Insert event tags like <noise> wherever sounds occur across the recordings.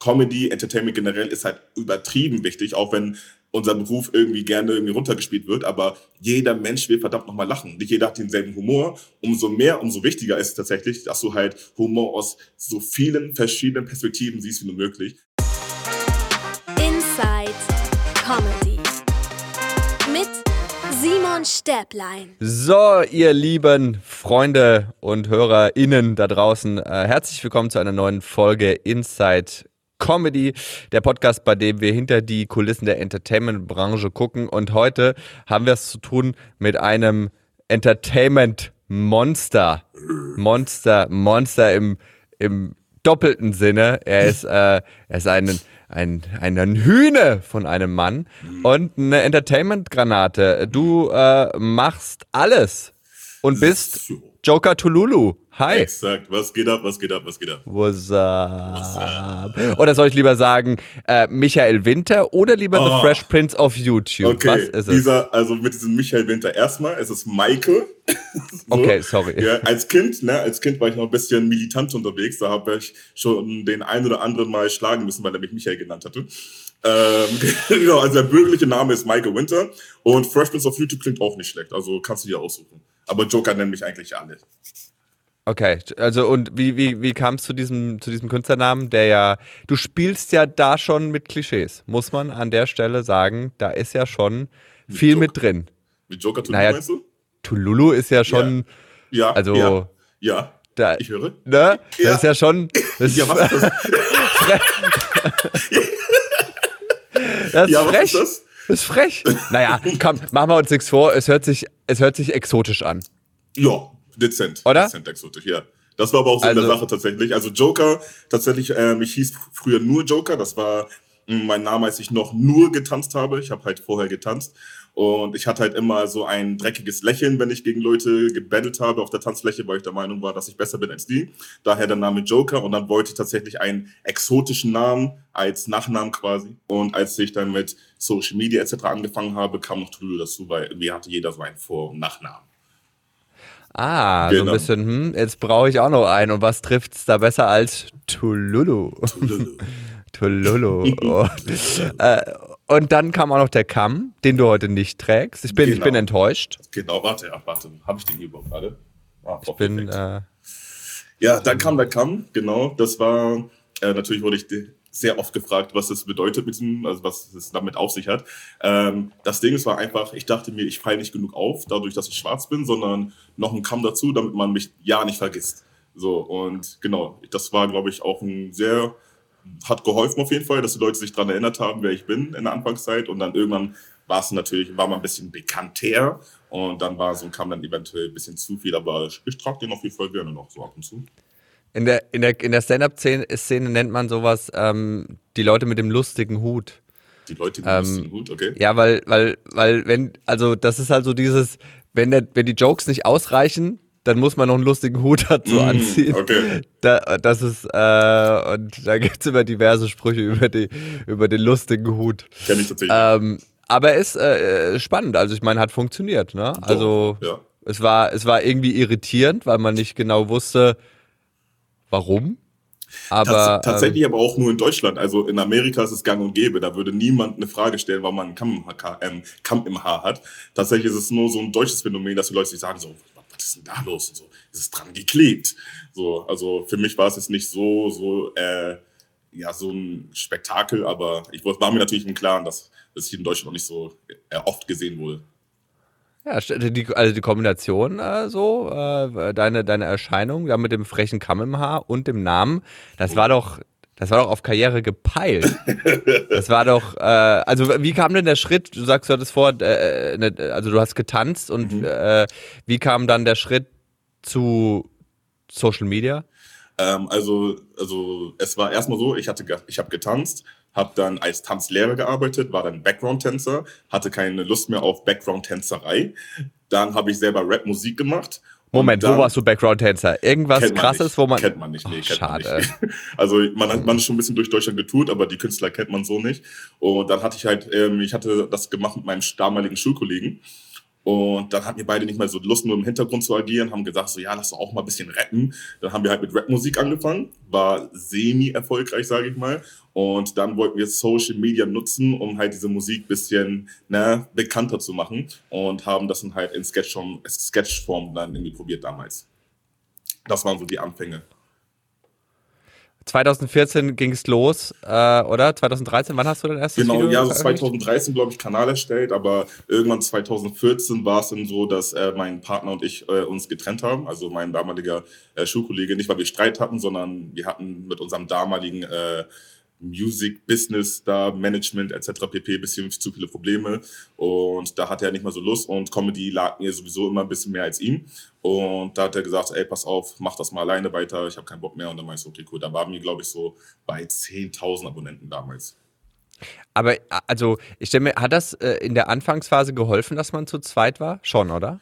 Comedy, Entertainment generell ist halt übertrieben wichtig, auch wenn unser Beruf irgendwie gerne irgendwie runtergespielt wird, aber jeder Mensch will verdammt nochmal lachen. Nicht jeder hat denselben Humor. Umso mehr, umso wichtiger ist es tatsächlich, dass du halt Humor aus so vielen verschiedenen Perspektiven siehst wie nur möglich. Inside Comedy mit Simon Stäblein. So, ihr lieben Freunde und HörerInnen da draußen, äh, herzlich willkommen zu einer neuen Folge Inside Comedy, der Podcast, bei dem wir hinter die Kulissen der Entertainment-Branche gucken. Und heute haben wir es zu tun mit einem Entertainment-Monster. Monster, Monster im, im doppelten Sinne. Er ist, äh, er ist ein, ein, ein Hühne von einem Mann und eine Entertainment-Granate. Du äh, machst alles und bist Joker Tululu. Hi. Exakt. Was geht ab, was geht ab, was geht ab? What's up? Oder soll ich lieber sagen, äh, Michael Winter oder lieber Oh. The Fresh Prince of YouTube? Okay, Was ist es? dieser, also mit diesem Michael Winter erstmal, es ist Michael. <laughs> So. Okay, sorry. Ja, als Kind, ne, als Kind war ich noch ein bisschen militant unterwegs, da habe ich schon den einen oder anderen mal schlagen müssen, weil er mich Michael genannt hatte. Ähm, <laughs> genau, also der bürgerliche Name ist Michael Winter und Fresh Prince of YouTube klingt auch nicht schlecht, also kannst du dir aussuchen. Aber Joker nennen mich eigentlich alle. Okay, also und wie, wie, wie kam es zu diesem, zu diesem Künstlernamen, der ja, du spielst ja da schon mit Klischees, muss man an der Stelle sagen, da ist ja schon viel Joker. mit drin. Mit Joker Tululu Naja, meinst du? Tululu ist ja schon, Ja. also, ja, ja. da, ich höre. ne, das Ja. ist ja schon, das Ja, was ist das? <laughs> <laughs> Das ist Ja, was frech. ist das? Das ist frech. Naja, komm, machen wir uns nichts vor. Es hört sich, es hört sich exotisch an. Ja, dezent. Oder? Dezent exotisch, ja. Das war aber auch so Also- eine Sache tatsächlich. Also Joker, tatsächlich, ähm, ich hieß früher nur Joker. Das war mein Name, als ich noch nur getanzt habe. Ich habe halt vorher getanzt. Und ich hatte halt immer so ein dreckiges Lächeln, wenn ich gegen Leute gebettelt habe auf der Tanzfläche, weil ich der Meinung war, dass ich besser bin als die. Daher der Name Joker. Und dann wollte ich tatsächlich einen exotischen Namen als Nachnamen quasi. Und als ich dann mit Social Media etc. angefangen habe, kam noch Tululu dazu, weil irgendwie hatte jeder so einen Vor- und Nachnamen. Ah, so ein Genau. bisschen, hm, jetzt brauche ich auch noch einen. Und was trifft's da besser als Tululu? Tululu. <laughs> Tululu. Oh. <laughs> äh, und dann kam auch noch der Kamm, den du heute nicht trägst. Ich bin, ich Genau. bin enttäuscht. Genau, warte, ja, warte. Habe ich den hier überhaupt gerade? Ah, Ich bin, äh, ja, dann kam der Kamm, genau. Das war, äh, natürlich wurde ich sehr oft gefragt, was das bedeutet mit diesem, also was es damit auf sich hat. Ähm, das Ding ist war einfach, ich dachte mir, ich falle nicht genug auf, dadurch, dass ich schwarz bin, sondern noch ein Kamm dazu, damit man mich ja nicht vergisst. So, und genau, das war, glaube ich, auch ein sehr, hat geholfen auf jeden Fall, dass die Leute sich daran erinnert haben, wer ich bin in der Anfangszeit. Und dann irgendwann war es natürlich, war man ein bisschen bekannter. Und dann war so Kamm dann eventuell ein bisschen zu viel, aber ich, trage den auf jeden Fall gerne noch so ab und zu. in der, in der, in der Stand-Up-Szene Szene nennt man sowas ähm, die Leute mit dem lustigen Hut. Die Leute, die Ähm, ähm, gut, okay. Ja, weil, weil, weil, wenn, also das ist halt so dieses, wenn, der, wenn die Jokes nicht ausreichen, dann muss man noch einen lustigen Hut dazu Mm, anziehen. okay. Da, das ist, äh, und da gibt's immer diverse Sprüche über, die, über den lustigen Hut. Kenne ich tatsächlich. Ähm, aber ist äh, spannend, also ich meine, hat funktioniert, ne? Also ja. es war, es war irgendwie irritierend, weil man nicht genau wusste, warum. Aber Tats tatsächlich aber auch nur in Deutschland. Also in Amerika ist es gang und gäbe. Da würde niemand eine Frage stellen, warum man einen Kamm im, Haar, ähm, Kamm im Haar hat. Tatsächlich ist es nur so ein deutsches Phänomen, dass die Leute sich sagen so, was ist denn da los? Und so, ist es dran geklebt? So, also für mich war es jetzt nicht so, so, äh, ja, so ein Spektakel, aber ich war mir natürlich im Klaren, dass das hier in Deutschland noch nicht so äh, oft gesehen wurde. Ja, die, also die Kombination äh, so, äh, deine, deine Erscheinung, da mit dem frechen Kamm im Haar und dem Namen, das war doch, das war doch auf Karriere gepeilt. Das war doch, äh, also wie kam denn der Schritt? Du sagst, du hattest vor, äh, ne, also du hast getanzt und Mhm. äh, wie kam dann der Schritt zu Social Media? Ähm, also, also es war erstmal so, ich hatte, ich habe getanzt, habe dann als Tanzlehrer gearbeitet, war dann Background-Tänzer, hatte keine Lust mehr auf Background-Tänzerei. Dann habe ich selber Rap-Musik gemacht. Moment, wo warst du Background-Tänzer? Irgendwas man krasses, nicht. wo man. Kennt man nicht, nee, Ach, kennt man schade. nicht. <laughs> Also man hat man ist schon ein bisschen durch Deutschland getourt, aber die Künstler kennt man so nicht. Und dann hatte ich halt, ähm, ich hatte das gemacht mit meinem damaligen Schulkollegen. Und dann hatten wir beide nicht mehr so Lust, nur im Hintergrund zu agieren, haben gesagt, so ja, lass doch auch mal ein bisschen rappen. Dann haben wir halt mit Rapmusik angefangen, war semi-erfolgreich, sage ich mal. Und dann wollten wir Social Media nutzen, um halt diese Musik bisschen ne, bekannter zu machen und haben das dann halt in Sketchform, Sketchform dann irgendwie probiert damals. Das waren so die Anfänge. 2014 ging es los, äh, oder? 2013, wann hast du dein erstes genau, Video Genau, ja, also veröffentlicht? 2013, glaube ich, Kanal erstellt, aber irgendwann 2014 war es dann so, dass äh, mein Partner und ich äh, uns getrennt haben, also mein damaliger äh, Schulkollege, nicht weil wir Streit hatten, sondern wir hatten mit unserem damaligen äh, Music, Business, da Management etc. pp. bisschen zu viele Probleme und da hatte er nicht mehr so Lust und Comedy lag mir sowieso immer ein bisschen mehr als ihm und da hat er gesagt, ey, pass auf, mach das mal alleine weiter, ich habe keinen Bock mehr und dann meinte ich, okay, cool, da waren wir, glaube ich, so bei 10.000 Abonnenten damals. Aber also, ich stelle mir, hat das äh, in der Anfangsphase geholfen, dass man zu zweit war? Schon, oder?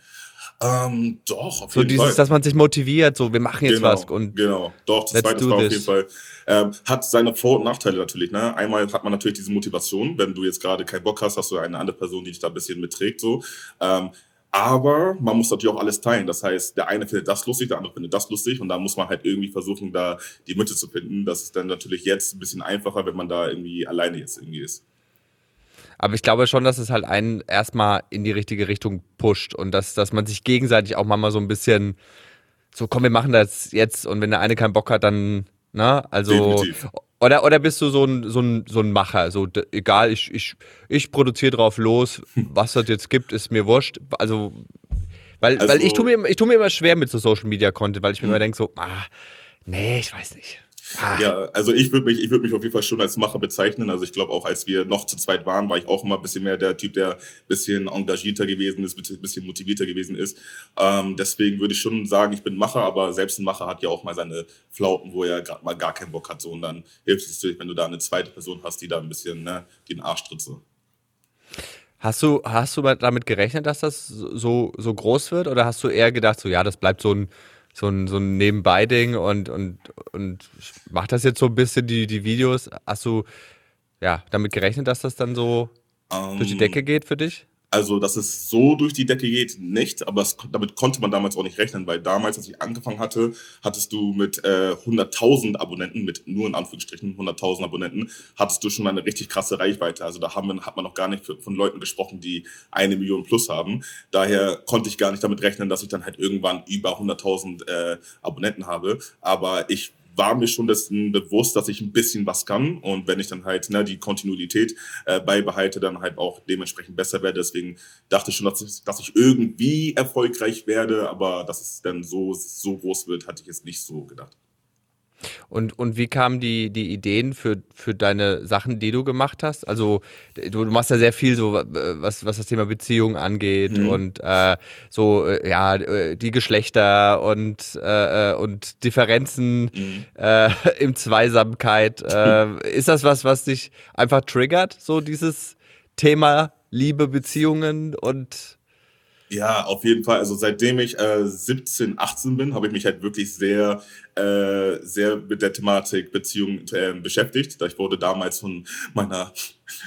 Ähm, doch, auf so jeden dieses, Fall. dass man sich motiviert, so wir machen jetzt genau, was und genau, doch, das zweite war auf jeden Fall ähm, hat seine Vor- und Nachteile natürlich. Ne? Einmal hat man natürlich diese Motivation, wenn du jetzt gerade keinen Bock hast, hast du eine andere Person, die dich da ein bisschen mitträgt. So. Ähm, aber man muss natürlich auch alles teilen. Das heißt, der eine findet das lustig, der andere findet das lustig und da muss man halt irgendwie versuchen, da die Mitte zu finden. Das ist dann natürlich jetzt ein bisschen einfacher, wenn man da irgendwie alleine jetzt irgendwie ist. Aber ich glaube schon, dass es halt einen erstmal in die richtige Richtung pusht und dass, dass man sich gegenseitig auch manchmal so ein bisschen so, komm, wir machen das jetzt und wenn der eine keinen Bock hat, dann, ne, also. Definitiv. Oder, oder bist du so ein, so ein, so ein Macher? So, egal, ich, ich, ich produziere drauf los, was das jetzt gibt, ist mir wurscht. Also, weil, weil Also- ich tue mir, ich tu mir immer schwer mit so Social Media Content, weil ich mir immer denke, so, ah, nee, ich weiß nicht. Ah. Ja, also ich würde mich, ich würde mich auf jeden Fall schon als Macher bezeichnen. Also ich glaube auch, als wir noch zu zweit waren, war ich auch immer ein bisschen mehr der Typ, der ein bisschen engagierter gewesen ist, ein bisschen motivierter gewesen ist. Ähm, deswegen würde ich schon sagen, ich bin Macher, aber selbst ein Macher hat ja auch mal seine Flauten, wo er gerade mal gar keinen Bock hat. So, und dann hilft es natürlich, wenn du da eine zweite Person hast, die da ein bisschen ne, den Arsch tritt. So. Hast du, hast du mal damit gerechnet, dass das so, so groß wird? Oder hast du eher gedacht, so ja, das bleibt so ein, so ein, so ein Nebenbei-Ding und, und, und mach das jetzt so ein bisschen, die, die Videos? Hast du ja, damit gerechnet, dass das dann so durch die Ähm, Decke geht für dich? Also, dass es so durch die Decke geht, nicht, aber es, damit konnte man damals auch nicht rechnen, weil damals, als ich angefangen hatte, hattest du mit äh, 100.000 Abonnenten, mit nur in Anführungsstrichen 100.000 Abonnenten, hattest du schon eine richtig krasse Reichweite. Also da haben wir, hat man noch gar nicht von Leuten gesprochen, die eine Million plus haben. Daher konnte ich gar nicht damit rechnen, dass ich dann halt irgendwann über 100.000 äh, Abonnenten habe. Aber ich war mir schon dessen bewusst, dass ich ein bisschen was kann und wenn ich dann halt ne, die Kontinuität äh, beibehalte, dann halt auch dementsprechend besser werde. Deswegen dachte ich schon, dass ich, dass ich irgendwie erfolgreich werde, aber dass es dann so, so groß wird, hatte ich jetzt nicht so gedacht. Und, und wie kamen die, die Ideen für, für deine Sachen, die du gemacht hast? Also, du, du machst ja sehr viel so, äh, was, was das Thema Beziehung angeht Mhm. und äh, so, äh, ja, äh, die Geschlechter und, äh, und Differenzen Mhm. <laughs> im Zweisamkeit. Ist das was, was dich einfach triggert, so dieses Thema Liebe, Beziehungen und Ja, auf jeden Fall. Also seitdem ich äh, 17, 18 bin, habe ich mich halt wirklich sehr, äh, sehr mit der Thematik Beziehung äh, beschäftigt. Ich wurde damals von meiner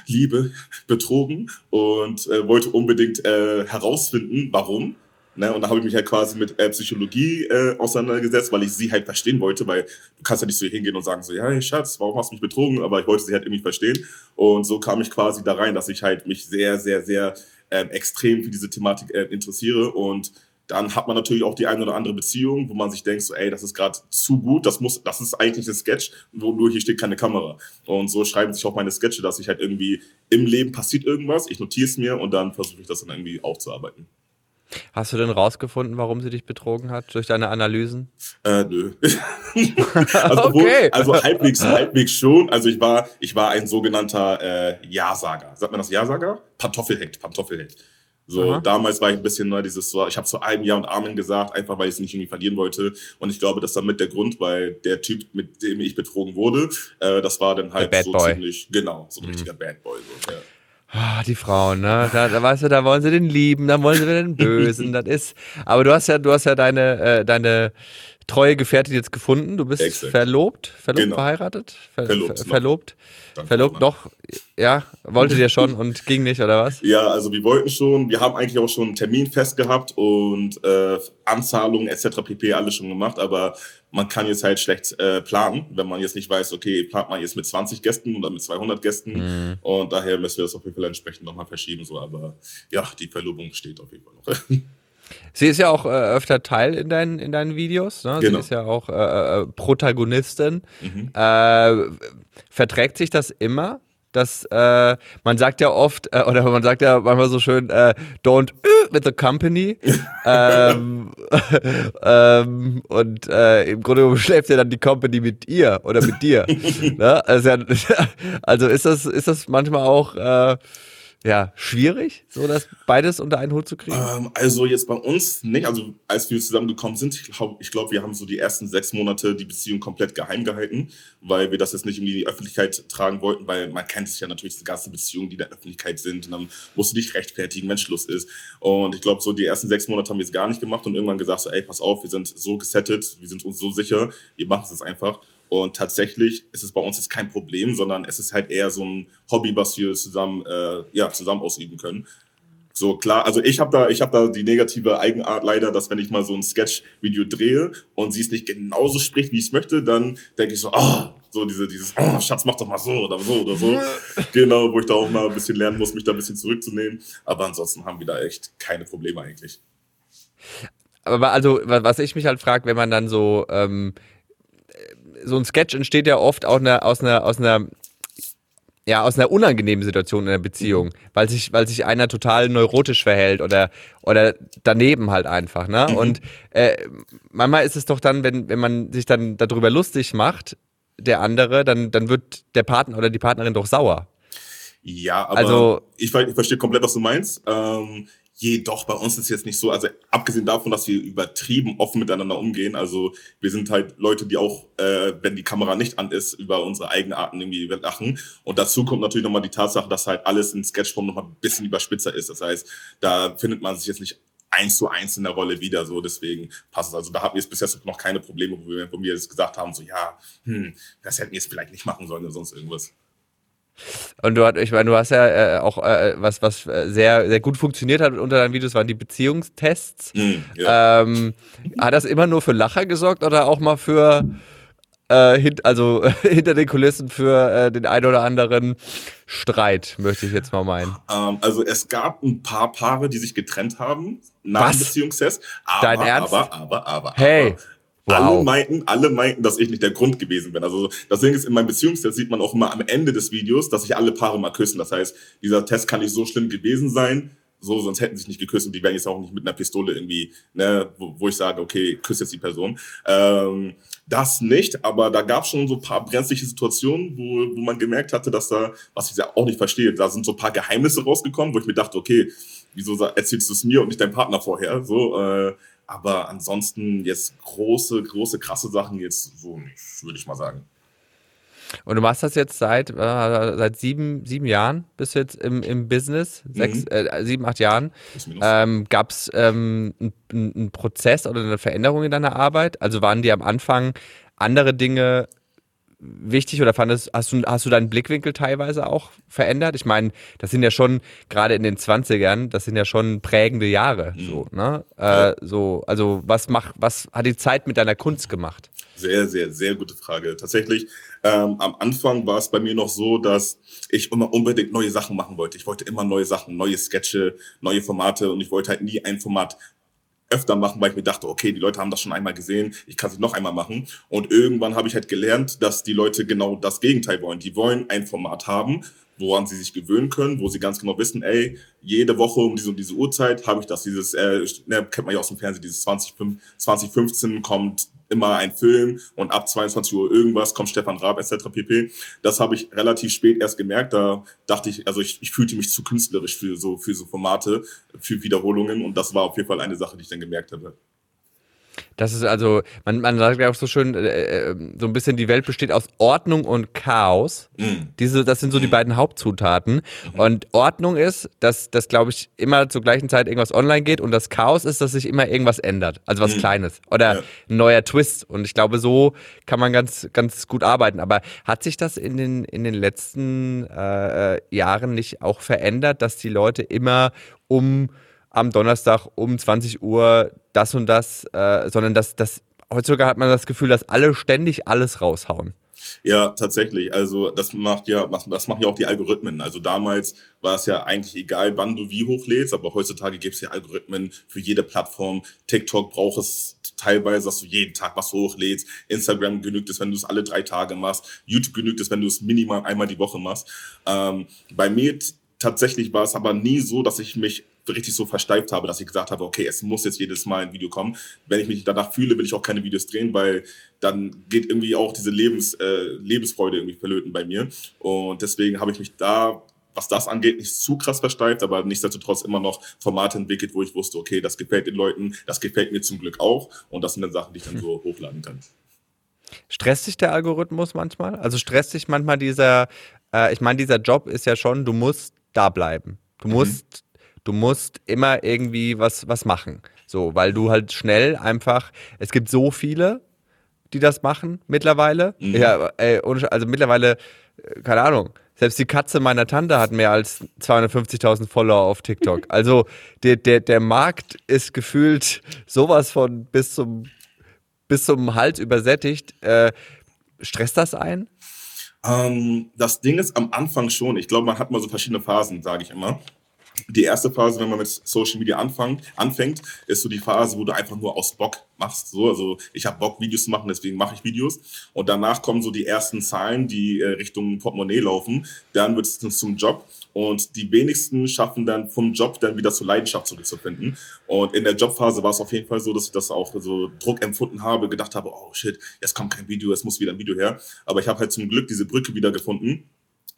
Liebe betrogen und äh, wollte unbedingt äh, herausfinden, warum. Ne, und da habe ich mich halt quasi mit äh, Psychologie äh, auseinandergesetzt, weil ich sie halt verstehen wollte, weil du kannst ja nicht so hingehen und sagen so, ja, hey Schatz, warum hast du mich betrogen? Aber ich wollte sie halt irgendwie verstehen. Und so kam ich quasi da rein, dass ich halt mich sehr, sehr, sehr ähm, extrem für diese Thematik äh, interessiere. Und dann hat man natürlich auch die eine oder andere Beziehung, wo man sich denkt, so, ey, das ist gerade zu gut, das muss, das ist eigentlich ein Sketch, wo nur hier steht keine Kamera. Und so schreiben sich auch meine Sketche, dass ich halt irgendwie im Leben passiert irgendwas, ich notiere es mir und dann versuche ich das dann irgendwie aufzuarbeiten. Hast du denn rausgefunden, warum sie dich betrogen hat durch deine Analysen? Äh, nö. <laughs> also, Okay. also halbwegs, halbwegs schon. Also ich war, ich war ein sogenannter äh, Ja-Sager. Sagt man das Ja-Sager? Pantoffelheld, Pantoffelheld. So, Aha. damals war ich ein bisschen ne, dieses so, ich habe zu einem Ja und Amen gesagt, einfach weil ich es nicht irgendwie verlieren wollte. Und ich glaube, das ist damit der Grund, weil der Typ, mit dem ich betrogen wurde, äh, das war dann halt so Boy. ziemlich, genau, so ein Mhm. richtiger Bad Boy. So, ja. Ah, die Frauen, ne? Da, da weißt du, da wollen sie den lieben, dann wollen sie wieder den Bösen. <laughs> Das ist. Aber du hast ja, du hast ja deine, äh, deine treue Gefährtin jetzt gefunden. Du bist Exakt. verlobt, verlobt, Genau. verheiratet, Ver Verlobt ver noch. verlobt, verlobt noch. Ja, wolltet ihr schon und ging nicht oder was? Ja, also wir wollten schon, wir haben eigentlich auch schon einen Termin fest gehabt und äh, Anzahlungen etc. pp. alles schon gemacht, aber man kann jetzt halt schlecht äh, planen, wenn man jetzt nicht weiß, okay, plant man jetzt mit 20 Gästen oder mit 200 Gästen Mhm. und daher müssen wir das auf jeden Fall entsprechend nochmal verschieben, so, aber ja, die Verlobung steht auf jeden Fall noch. <laughs> Sie ist ja auch äh, öfter Teil in deinen, in deinen Videos. Ne? Genau. Sie ist ja auch äh, äh, Protagonistin. Mhm. Äh, verträgt sich das immer? Dass äh, man sagt ja oft, äh, oder man sagt ja manchmal so schön, äh, don't äh, with the company. <laughs> ähm, <laughs> ähm, und äh, im Grunde genommen schläft ja dann die Company mit ihr oder mit dir. <laughs> ne? also, also ist das, ist das manchmal auch äh, ja, schwierig, so das beides unter einen Hut zu kriegen? Ähm, also jetzt bei uns nicht. Also als wir zusammengekommen sind, ich glaube, ich glaub, wir haben so die ersten sechs Monate die Beziehung komplett geheim gehalten, weil wir das jetzt nicht irgendwie in die Öffentlichkeit tragen wollten, weil man kennt sich ja natürlich diese ganzen Beziehungen, die in der Öffentlichkeit sind und dann musst du dich rechtfertigen, wenn Schluss ist. Und ich glaube, so die ersten sechs Monate haben wir es gar nicht gemacht und irgendwann gesagt so, ey, pass auf, wir sind so gesettet, wir sind uns so sicher, wir machen es jetzt einfach. Und tatsächlich ist es bei uns jetzt kein Problem, sondern es ist halt eher so ein Hobby, was wir zusammen, äh, ja, zusammen ausüben können. So klar, also ich habe da, ich habe da die negative Eigenart leider, dass wenn ich mal so ein Sketch-Video drehe und sie es nicht genauso spricht, wie ich es möchte, dann denke ich so, ah, so diese, dieses, oh, Schatz, mach doch mal so oder so oder so. <laughs> genau, wo ich da auch mal ein bisschen lernen muss, mich da ein bisschen zurückzunehmen. Aber ansonsten haben wir da echt keine Probleme eigentlich. Aber also, wa- was ich mich halt frage, wenn man dann so, ähm, so ein Sketch entsteht ja oft auch eine, aus einer, aus einer, ja, aus einer unangenehmen Situation in der Beziehung, weil sich, weil sich einer total neurotisch verhält oder, oder daneben halt einfach, ne? Und äh, manchmal ist es doch dann, wenn, wenn man sich dann darüber lustig macht, der andere, dann, dann wird der Partner oder die Partnerin doch sauer. Ja, aber Also- ich, ich verstehe komplett, was du meinst. Ähm, jedoch bei uns ist es jetzt nicht so, also abgesehen davon, dass wir übertrieben offen miteinander umgehen, also wir sind halt Leute, die auch, äh, wenn die Kamera nicht an ist, über unsere eigenen Arten irgendwie lachen. Und dazu kommt natürlich nochmal die Tatsache, dass halt alles in Sketchform nochmal ein bisschen überspitzer ist. Das heißt, da findet man sich jetzt nicht eins zu eins in der Rolle wieder, so deswegen passt es. Also da hatten wir jetzt bis jetzt noch keine Probleme, wo wir, wo wir jetzt gesagt haben, so ja, hm, das hätten wir jetzt vielleicht nicht machen sollen oder sonst irgendwas. Und du, hat- ich meine, du hast ja äh, auch äh, was, was äh, sehr, sehr gut funktioniert hat unter deinen Videos, waren die Beziehungstests. Hm, ja. Ähm, hat das immer nur für Lacher gesorgt oder auch mal für, äh, hint, also <laughs> hinter den Kulissen für äh, den ein oder anderen Streit, möchte ich jetzt mal meinen? Ähm, also es gab ein paar Paare, die sich getrennt haben nach Was? dem Beziehungstest. Aber, Dein Ernst? aber, aber, aber, Hey, aber. Alle wow. meinten, alle meinten, dass ich nicht der Grund gewesen bin. Also das Ding ist, in meinem Beziehungstest sieht man auch immer am Ende des Videos, dass sich alle Paare mal küssen. Das heißt, dieser Test kann nicht so schlimm gewesen sein, so, sonst hätten sie sich nicht geküsst und die wären jetzt auch nicht mit einer Pistole irgendwie, ne, wo, wo ich sage, okay, küsse jetzt die Person. Ähm, das nicht, aber da gab es schon so ein paar brenzliche Situationen, wo, wo man gemerkt hatte, dass da, was ich ja auch nicht verstehe, da sind so ein paar Geheimnisse rausgekommen, wo ich mir dachte, okay, wieso erzählst du es mir und nicht deinem Partner vorher? So, äh, aber ansonsten jetzt große, große, krasse Sachen jetzt so nicht, würde ich mal sagen. Und du machst das jetzt seit, äh, seit sieben, sieben Jahren, bist du jetzt im, im Business, sechs, äh, sieben, acht Jahren. Ähm, Gab es ähm, einen Prozess oder eine Veränderung in deiner Arbeit? Also waren dir am Anfang andere Dinge wichtig oder fandest, hast du, hast du deinen Blickwinkel teilweise auch verändert? Ich meine, das sind ja schon, gerade in den 20ern, das sind ja schon prägende Jahre. So, ne? äh, so, also was macht, was hat die Zeit mit deiner Kunst gemacht? Sehr, sehr, sehr gute Frage. Tatsächlich, ähm, am Anfang war es bei mir noch so, dass ich immer unbedingt neue Sachen machen wollte. Ich wollte immer neue Sachen, neue Sketche, neue Formate und ich wollte halt nie ein Format öfter machen, weil ich mir dachte, okay, die Leute haben das schon einmal gesehen, ich kann es noch einmal machen. Und irgendwann habe ich halt gelernt, dass die Leute genau das Gegenteil wollen. Die wollen ein Format haben, woran sie sich gewöhnen können, wo sie ganz genau wissen, ey, jede Woche um diese und diese Uhrzeit habe ich das, dieses, äh, ne, kennt man ja aus dem Fernsehen, dieses 20, 2015 kommt immer ein Film und ab 22 Uhr irgendwas kommt Stefan Raab etc. pp. Das habe ich relativ spät erst gemerkt. Da dachte ich, also ich, ich fühlte mich zu künstlerisch für so für so Formate, für Wiederholungen und das war auf jeden Fall eine Sache, die ich dann gemerkt habe. Das ist also, man, man sagt ja auch so schön, äh, äh, so ein bisschen, die Welt besteht aus Ordnung und Chaos. Mhm. Diese, das sind so die beiden Hauptzutaten. Und Ordnung ist, dass, dass glaube ich, immer zur gleichen Zeit irgendwas online geht und das Chaos ist, dass sich immer irgendwas ändert. Also was Kleines. Oder Ja. ein neuer Twist. Und ich glaube, so kann man ganz, ganz gut arbeiten. Aber hat sich das in den, in den letzten äh, äh, Jahren nicht auch verändert, dass die Leute immer um am Donnerstag um 20 Uhr das und das, äh, sondern dass das heutzutage hat man das Gefühl, dass alle ständig alles raushauen. Ja, tatsächlich. Also das macht ja, das machen ja auch die Algorithmen. Also damals war es ja eigentlich egal, wann du wie hochlädst, aber heutzutage gibt es ja Algorithmen für jede Plattform. TikTok braucht es teilweise, dass du jeden Tag was hochlädst. Instagram genügt es, wenn du es alle drei Tage machst. YouTube genügt es, wenn du es minimal einmal die Woche machst. Ähm, bei mir tatsächlich war es aber nie so, dass ich mich richtig so versteift habe, dass ich gesagt habe, okay, es muss jetzt jedes Mal ein Video kommen. Wenn ich mich danach fühle, will ich auch keine Videos drehen, weil dann geht irgendwie auch diese Lebens, äh, Lebensfreude irgendwie verlöten bei mir. Und deswegen habe ich mich da, was das angeht, nicht zu krass versteift, aber nichtsdestotrotz immer noch Formate entwickelt, wo ich wusste, okay, das gefällt den Leuten, das gefällt mir zum Glück auch. Und das sind dann Sachen, die ich dann so <laughs> hochladen kann. Stresst dich der Algorithmus manchmal? Also stresst dich manchmal dieser, äh, ich meine, dieser Job ist ja schon, du musst da bleiben. Du musst, du musst immer irgendwie was, was machen. So, weil du halt schnell einfach, es gibt so viele, die das machen mittlerweile. Mhm. Ja, ey, also mittlerweile, äh, keine Ahnung. Selbst die Katze meiner Tante hat mehr als 250.000 Follower auf TikTok. <laughs> Also der, der, der Markt ist gefühlt sowas von bis zum, bis zum Hals übersättigt. Äh, stresst das ein? Ähm, das Ding ist am Anfang schon. Ich glaube, man hat mal so verschiedene Phasen, sage ich immer. Die erste Phase, wenn man mit Social Media anfängt, anfängt, ist so die Phase, wo du einfach nur aus Bock machst. So, also ich habe Bock, Videos zu machen, deswegen mache ich Videos. Und danach kommen so die ersten Zahlen, die äh, Richtung Portemonnaie laufen. Dann wird es zum Job. Und die wenigsten schaffen dann vom Job dann wieder zur Leidenschaft zurückzufinden. Und in der Jobphase war es auf jeden Fall so, dass ich das auch so Druck empfunden habe, gedacht habe, oh shit, jetzt kommt kein Video, es muss wieder ein Video her. Aber ich habe halt zum Glück diese Brücke wieder gefunden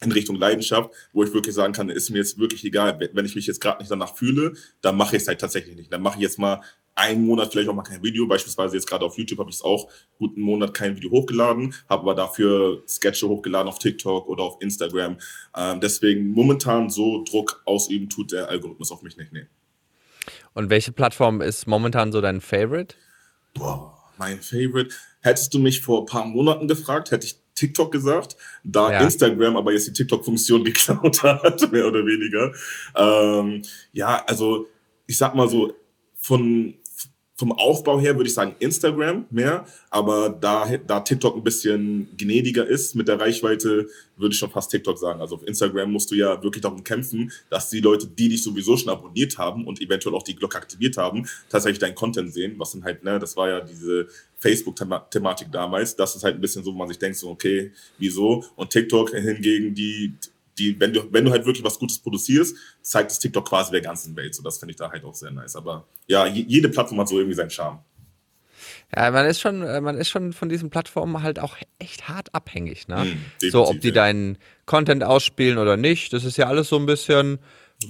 in Richtung Leidenschaft, wo ich wirklich sagen kann, ist mir jetzt wirklich egal, wenn ich mich jetzt gerade nicht danach fühle, dann mache ich es halt tatsächlich nicht. Dann mache ich jetzt mal einen Monat vielleicht auch mal kein Video. Beispielsweise jetzt gerade auf YouTube habe ich es auch gut einen Monat kein Video hochgeladen, habe aber dafür Sketche hochgeladen auf TikTok oder auf Instagram. Ähm, deswegen momentan so Druck ausüben tut der Algorithmus auf mich nicht. Nee. Und welche Plattform ist momentan so dein Favorite? Boah, mein Favorite. Hättest du mich vor ein paar Monaten gefragt, hätte ich TikTok gesagt, da Ja. Instagram aber jetzt die TikTok-Funktion geklaut hat, <laughs> mehr oder weniger. Ähm, ja, also ich sag mal so, von, vom Aufbau her würde ich sagen Instagram mehr, aber da, da TikTok ein bisschen gnädiger ist mit der Reichweite, würde ich schon fast TikTok sagen. Also auf Instagram musst du ja wirklich darum kämpfen, dass die Leute, die dich sowieso schon abonniert haben und eventuell auch die Glocke aktiviert haben, tatsächlich deinen Content sehen, was dann halt, ne, das war ja diese Facebook-Thematik damals. Das ist halt ein bisschen so, wo man sich denkt, so, okay, wieso? Und TikTok hingegen, die, die, wenn du, wenn du halt wirklich was Gutes produzierst, zeigt das TikTok quasi der ganzen Welt. So, das finde ich da halt auch sehr nice. Aber ja, je- jede Plattform hat so irgendwie seinen Charme. Ja, man ist schon, äh, man ist schon von diesen Plattformen halt auch echt hart abhängig, ne? Definitiv, so, ob die ja. deinen Content ausspielen oder nicht, das ist ja alles so ein bisschen,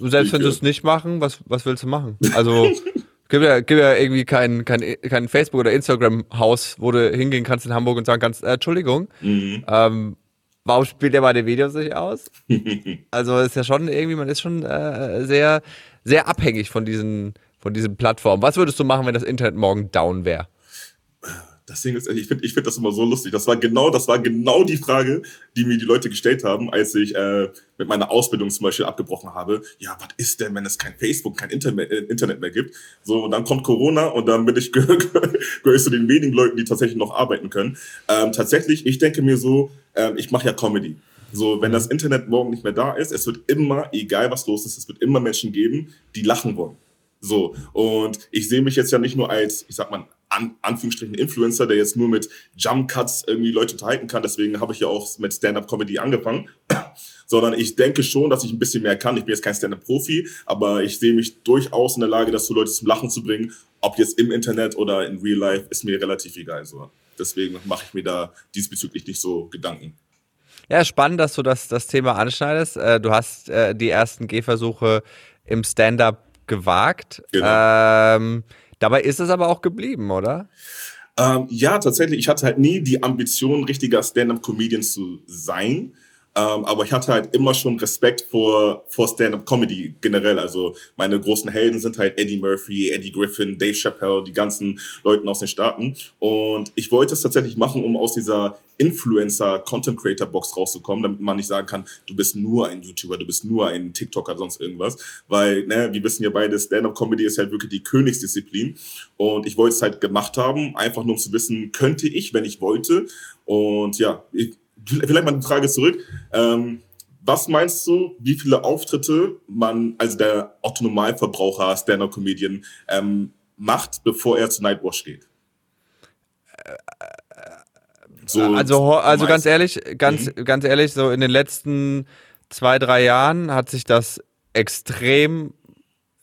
selbst wenn sie es nicht machen, was, was willst du machen? Also, <laughs> gibt ja, gibt ja irgendwie kein, kein, kein Facebook- oder Instagram-Haus, wo du hingehen kannst in Hamburg und sagen kannst, äh, Entschuldigung, Mhm. ähm, warum spielt ihr meine Videos nicht aus? <laughs> also, ist ja schon irgendwie, man ist schon äh, sehr, sehr abhängig von diesen, von diesen Plattformen. Was würdest du machen, wenn das Internet morgen down wäre? Das Ding ist, ich finde ich find das immer so lustig. Das war genau, das war genau die Frage, die mir die Leute gestellt haben, als ich äh, mit meiner Ausbildung zum Beispiel abgebrochen habe. Ja, was ist denn, wenn es kein Facebook, kein Internet, äh, Internet mehr gibt? So, und dann kommt Corona und dann bin ich <laughs> gehöre zu den wenigen Leuten, die tatsächlich noch arbeiten können. Ähm, tatsächlich, ich denke mir so, ähm, ich mache ja Comedy. So, wenn das Internet morgen nicht mehr da ist, es wird immer, egal was los ist, es wird immer Menschen geben, die lachen wollen. So, und ich sehe mich jetzt ja nicht nur als, ich sag mal, an, Anführungsstrichen Influencer, der jetzt nur mit Jump Cuts irgendwie Leute unterhalten kann. Deswegen habe ich ja auch mit Stand-Up-Comedy angefangen. <clears throat> Sondern ich denke schon, dass ich ein bisschen mehr kann. Ich bin jetzt kein Stand-Up-Profi, aber ich sehe mich durchaus in der Lage, dazu Leute zum Lachen zu bringen. Ob jetzt im Internet oder in Real Life, ist mir relativ egal. So. Deswegen mache ich mir da diesbezüglich nicht so Gedanken. Ja, spannend, dass du das, das Thema anschneidest. Äh, du hast äh, die ersten Gehversuche im Stand-up gewagt. Genau. Ähm, Dabei ist es aber auch geblieben, oder? Ähm, ja, tatsächlich. Ich hatte halt nie die Ambition, richtiger Stand-up-Comedian zu sein. Ähm, aber ich hatte halt immer schon Respekt vor, vor Stand-up-Comedy generell. Also meine großen Helden sind halt Eddie Murphy, Eddie Griffin, Dave Chappelle, die ganzen Leute aus den Staaten. Und ich wollte es tatsächlich machen, um aus dieser Influencer-Content-Creator-Box rauszukommen, damit man nicht sagen kann, du bist nur ein YouTuber, du bist nur ein TikToker, sonst irgendwas. Weil, ne, wir wissen ja beide, Stand-up-Comedy ist halt wirklich die Königsdisziplin. Und ich wollte es halt gemacht haben, einfach nur um zu wissen, könnte ich, wenn ich wollte. Und ja, ich, vielleicht mal eine Frage zurück. Ähm, was meinst du, wie viele Auftritte man, also der Autonomalverbraucher, Stand-Up-Comedian, ähm, macht, bevor er zu Nightwash geht? So also, also ganz ehrlich, ganz, mhm. ganz ehrlich, so in den letzten zwei, drei Jahren hat sich das extrem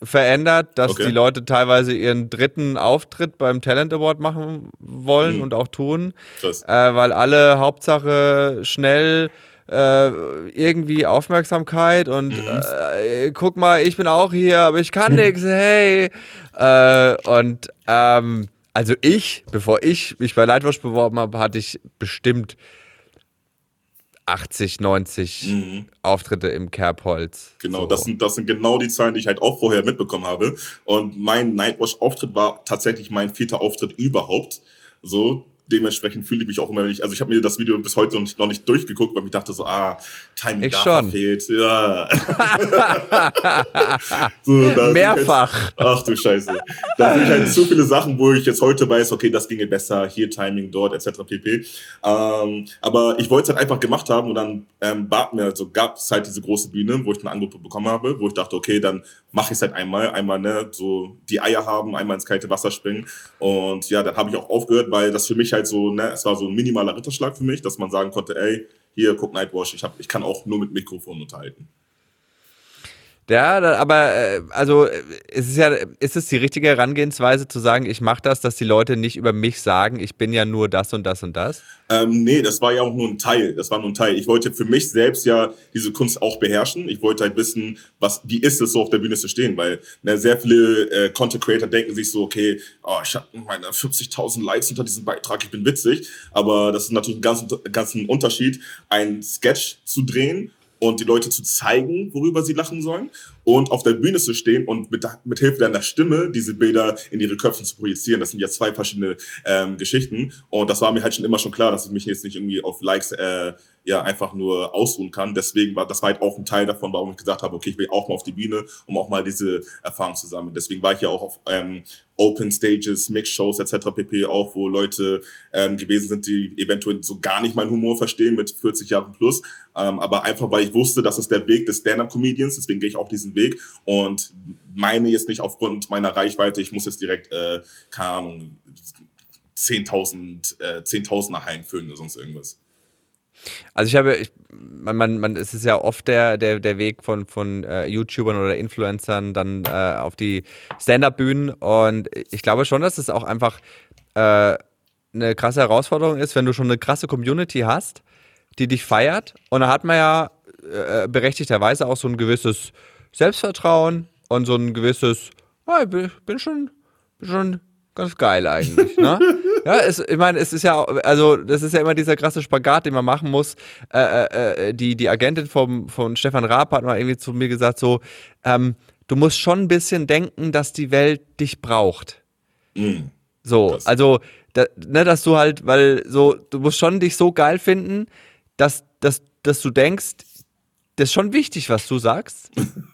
verändert, dass okay. die Leute teilweise ihren dritten Auftritt beim Talent Award machen wollen mhm. und auch tun, äh, weil alle Hauptsache schnell äh, irgendwie Aufmerksamkeit und mhm. äh, guck mal, ich bin auch hier, aber ich kann <laughs> nichts, hey. Äh, und ähm, also ich, bevor ich mich bei Lightwash beworben habe, hatte ich bestimmt 80, 90 mhm. Auftritte im Kerbholz. Genau, so. das, sind, das sind genau die Zahlen, die ich halt auch vorher mitbekommen habe. Und mein Nightwash-Auftritt war tatsächlich mein vierter Auftritt überhaupt. So, dementsprechend fühle ich mich auch immer nicht. Also ich habe mir das Video bis heute noch nicht, noch nicht durchgeguckt, weil ich dachte so, ah, Timing ich da fehlt. Ja. <laughs> so, Mehrfach. Halt, ach du Scheiße. Da sind halt so viele Sachen, wo ich jetzt heute weiß, okay, das ginge besser, hier Timing, dort, etc. pp. Ähm, aber ich wollte es halt einfach gemacht haben und dann ähm, bat mir, also gab es halt diese große Bühne, wo ich ein Angebot bekommen habe, wo ich dachte, okay, dann mache ich es halt einmal, einmal ne, so die Eier haben, einmal ins kalte Wasser springen. Und ja, dann habe ich auch aufgehört, weil das für mich halt so, ne, es war so ein minimaler Ritterschlag für mich, dass man sagen konnte, ey, hier, guck Nightwash, ich, hab, ich kann auch nur mit Mikrofon unterhalten. Ja, aber äh, also äh, es ist ja, ist es die richtige Herangehensweise zu sagen, ich mache das, dass die Leute nicht über mich sagen, ich bin ja nur das und das und das? Ähm, nee, das war ja auch nur ein Teil. Das war nur ein Teil. Ich wollte für mich selbst ja diese Kunst auch beherrschen. Ich wollte halt wissen, was, wie ist es so auf der Bühne zu stehen, weil ne, sehr viele äh, Content Creator denken sich so, okay, oh, ich habe meine 50.000 Likes unter diesem Beitrag, ich bin witzig. Aber das ist natürlich ein ganz, ganz ein Unterschied, ein Sketch zu drehen und die Leute zu zeigen, worüber sie lachen sollen und auf der Bühne zu stehen und mit, mit Hilfe deiner Stimme diese Bilder in ihre Köpfe zu projizieren. Das sind ja zwei verschiedene ähm, Geschichten und das war mir halt schon immer schon klar, dass ich mich jetzt nicht irgendwie auf Likes äh, ja einfach nur ausruhen kann. Deswegen war das war halt auch ein Teil davon, warum ich gesagt habe, okay, ich will auch mal auf die Bühne, um auch mal diese Erfahrung zu sammeln. Deswegen war ich ja auch auf ähm, Open Stages, Mix-Shows etc. pp. auch, wo Leute ähm, gewesen sind, die eventuell so gar nicht meinen Humor verstehen mit 40 Jahren plus. Ähm, aber einfach, weil ich wusste, das ist der Weg des Stand-Up-Comedians, deswegen gehe ich auch diesen Weg und meine jetzt nicht aufgrund meiner Reichweite, ich muss jetzt direkt, äh, keine Ahnung, 10.000 äh, 10.000er Hallen füllen oder sonst irgendwas. Also ich habe, ich, man, man, man, es ist ja oft der, der, der Weg von, von äh, YouTubern oder Influencern dann äh, auf die Stand-Up-Bühnen und ich glaube schon, dass es auch einfach äh, eine krasse Herausforderung ist, wenn du schon eine krasse Community hast, die dich feiert und da hat man ja äh, berechtigterweise auch so ein gewisses Selbstvertrauen und so ein gewisses, oh, ich bin, schon, bin schon ganz geil eigentlich, ne? <laughs> Ja, es, ich meine, es ist ja, also das ist ja immer dieser krasse Spagat, den man machen muss. Äh, äh, äh, die, die Agentin vom, von Stefan Raab hat mal irgendwie zu mir gesagt, so, ähm, du musst schon ein bisschen denken, dass die Welt dich braucht. Mhm. So, das. also, da, ne, dass du halt, weil so, du musst schon dich so geil finden, dass, dass, dass du denkst, das ist schon wichtig, was du sagst. <laughs>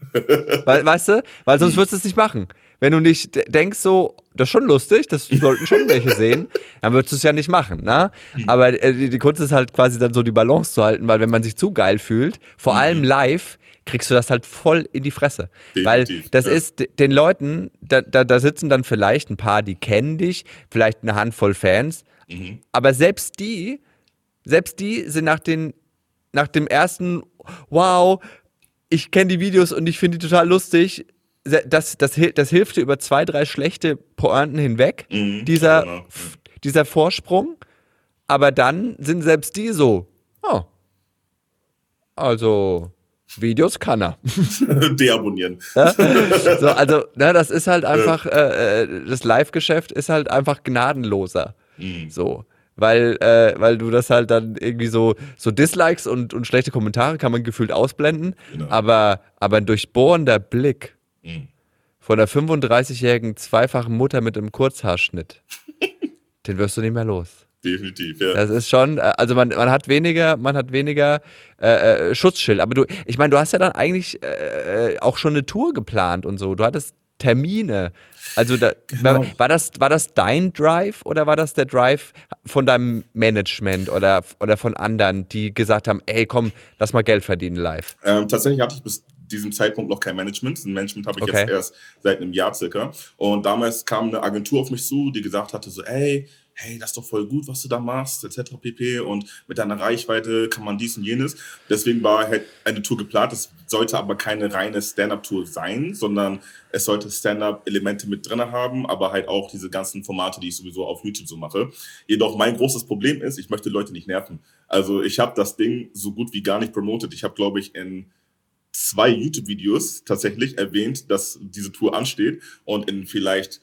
weil, weißt du? Weil sonst würdest du es nicht machen. Wenn du nicht denkst, so, das ist schon lustig, das sollten schon welche sehen, dann würdest du es ja nicht machen, ne? Aber äh, die, die, Kunst ist halt quasi dann so die Balance zu halten, weil wenn man sich zu geil fühlt, vor mhm. allem live, kriegst du das halt voll in die Fresse. Definitiv, weil das ja. ist den Leuten, da, da, da, sitzen dann vielleicht ein paar, die kennen dich, vielleicht eine Handvoll Fans, mhm. aber selbst die, selbst die sind nach den, nach dem ersten, wow, ich kenne die Videos und ich finde die total lustig, das, das, das hilft dir über zwei, drei schlechte Pointen hinweg, mhm, dieser, genau. dieser Vorsprung. Aber dann sind selbst die so, oh, also, Videos kann er. <laughs> Deabonnieren. Ja? So, also, na, das ist halt einfach, äh, äh, das Live-Geschäft ist halt einfach gnadenloser. Mhm. So. Weil, äh, weil du das halt dann irgendwie so, so Dislikes und, und schlechte Kommentare kann man gefühlt ausblenden, Genau. aber, aber ein durchbohrender Blick Mhm. von einer 35-jährigen zweifachen Mutter mit einem Kurzhaarschnitt, <laughs> den wirst du nicht mehr los. Definitiv, ja. Das ist schon, äh, also man, man hat weniger, man hat weniger äh, äh, Schutzschild. Aber du, ich meine, du hast ja dann eigentlich äh, äh, auch schon eine Tour geplant und so. Du hattest Termine. Also da, Genau. war, war das war das dein Drive oder war das der Drive von deinem Management oder oder von anderen, die gesagt haben, ey, komm, lass mal Geld verdienen live. Ähm, tatsächlich hatte ich bis diesem Zeitpunkt noch kein Management. Ein Management habe ich Okay. jetzt erst seit einem Jahr circa. Und damals kam eine Agentur auf mich zu, die gesagt hatte so, ey, hey, das ist doch voll gut, was du da machst, etc. pp. Und mit deiner Reichweite kann man dies und jenes. Deswegen war halt eine Tour geplant. Es sollte aber keine reine Stand-Up-Tour sein, sondern es sollte Stand-Up-Elemente mit drin haben, aber halt auch diese ganzen Formate, die ich sowieso auf YouTube so mache. Jedoch mein großes Problem ist, ich möchte Leute nicht nerven. Also ich habe das Ding so gut wie gar nicht promotet. Ich habe, glaube ich, in zwei YouTube-Videos tatsächlich erwähnt, dass diese Tour ansteht und in vielleicht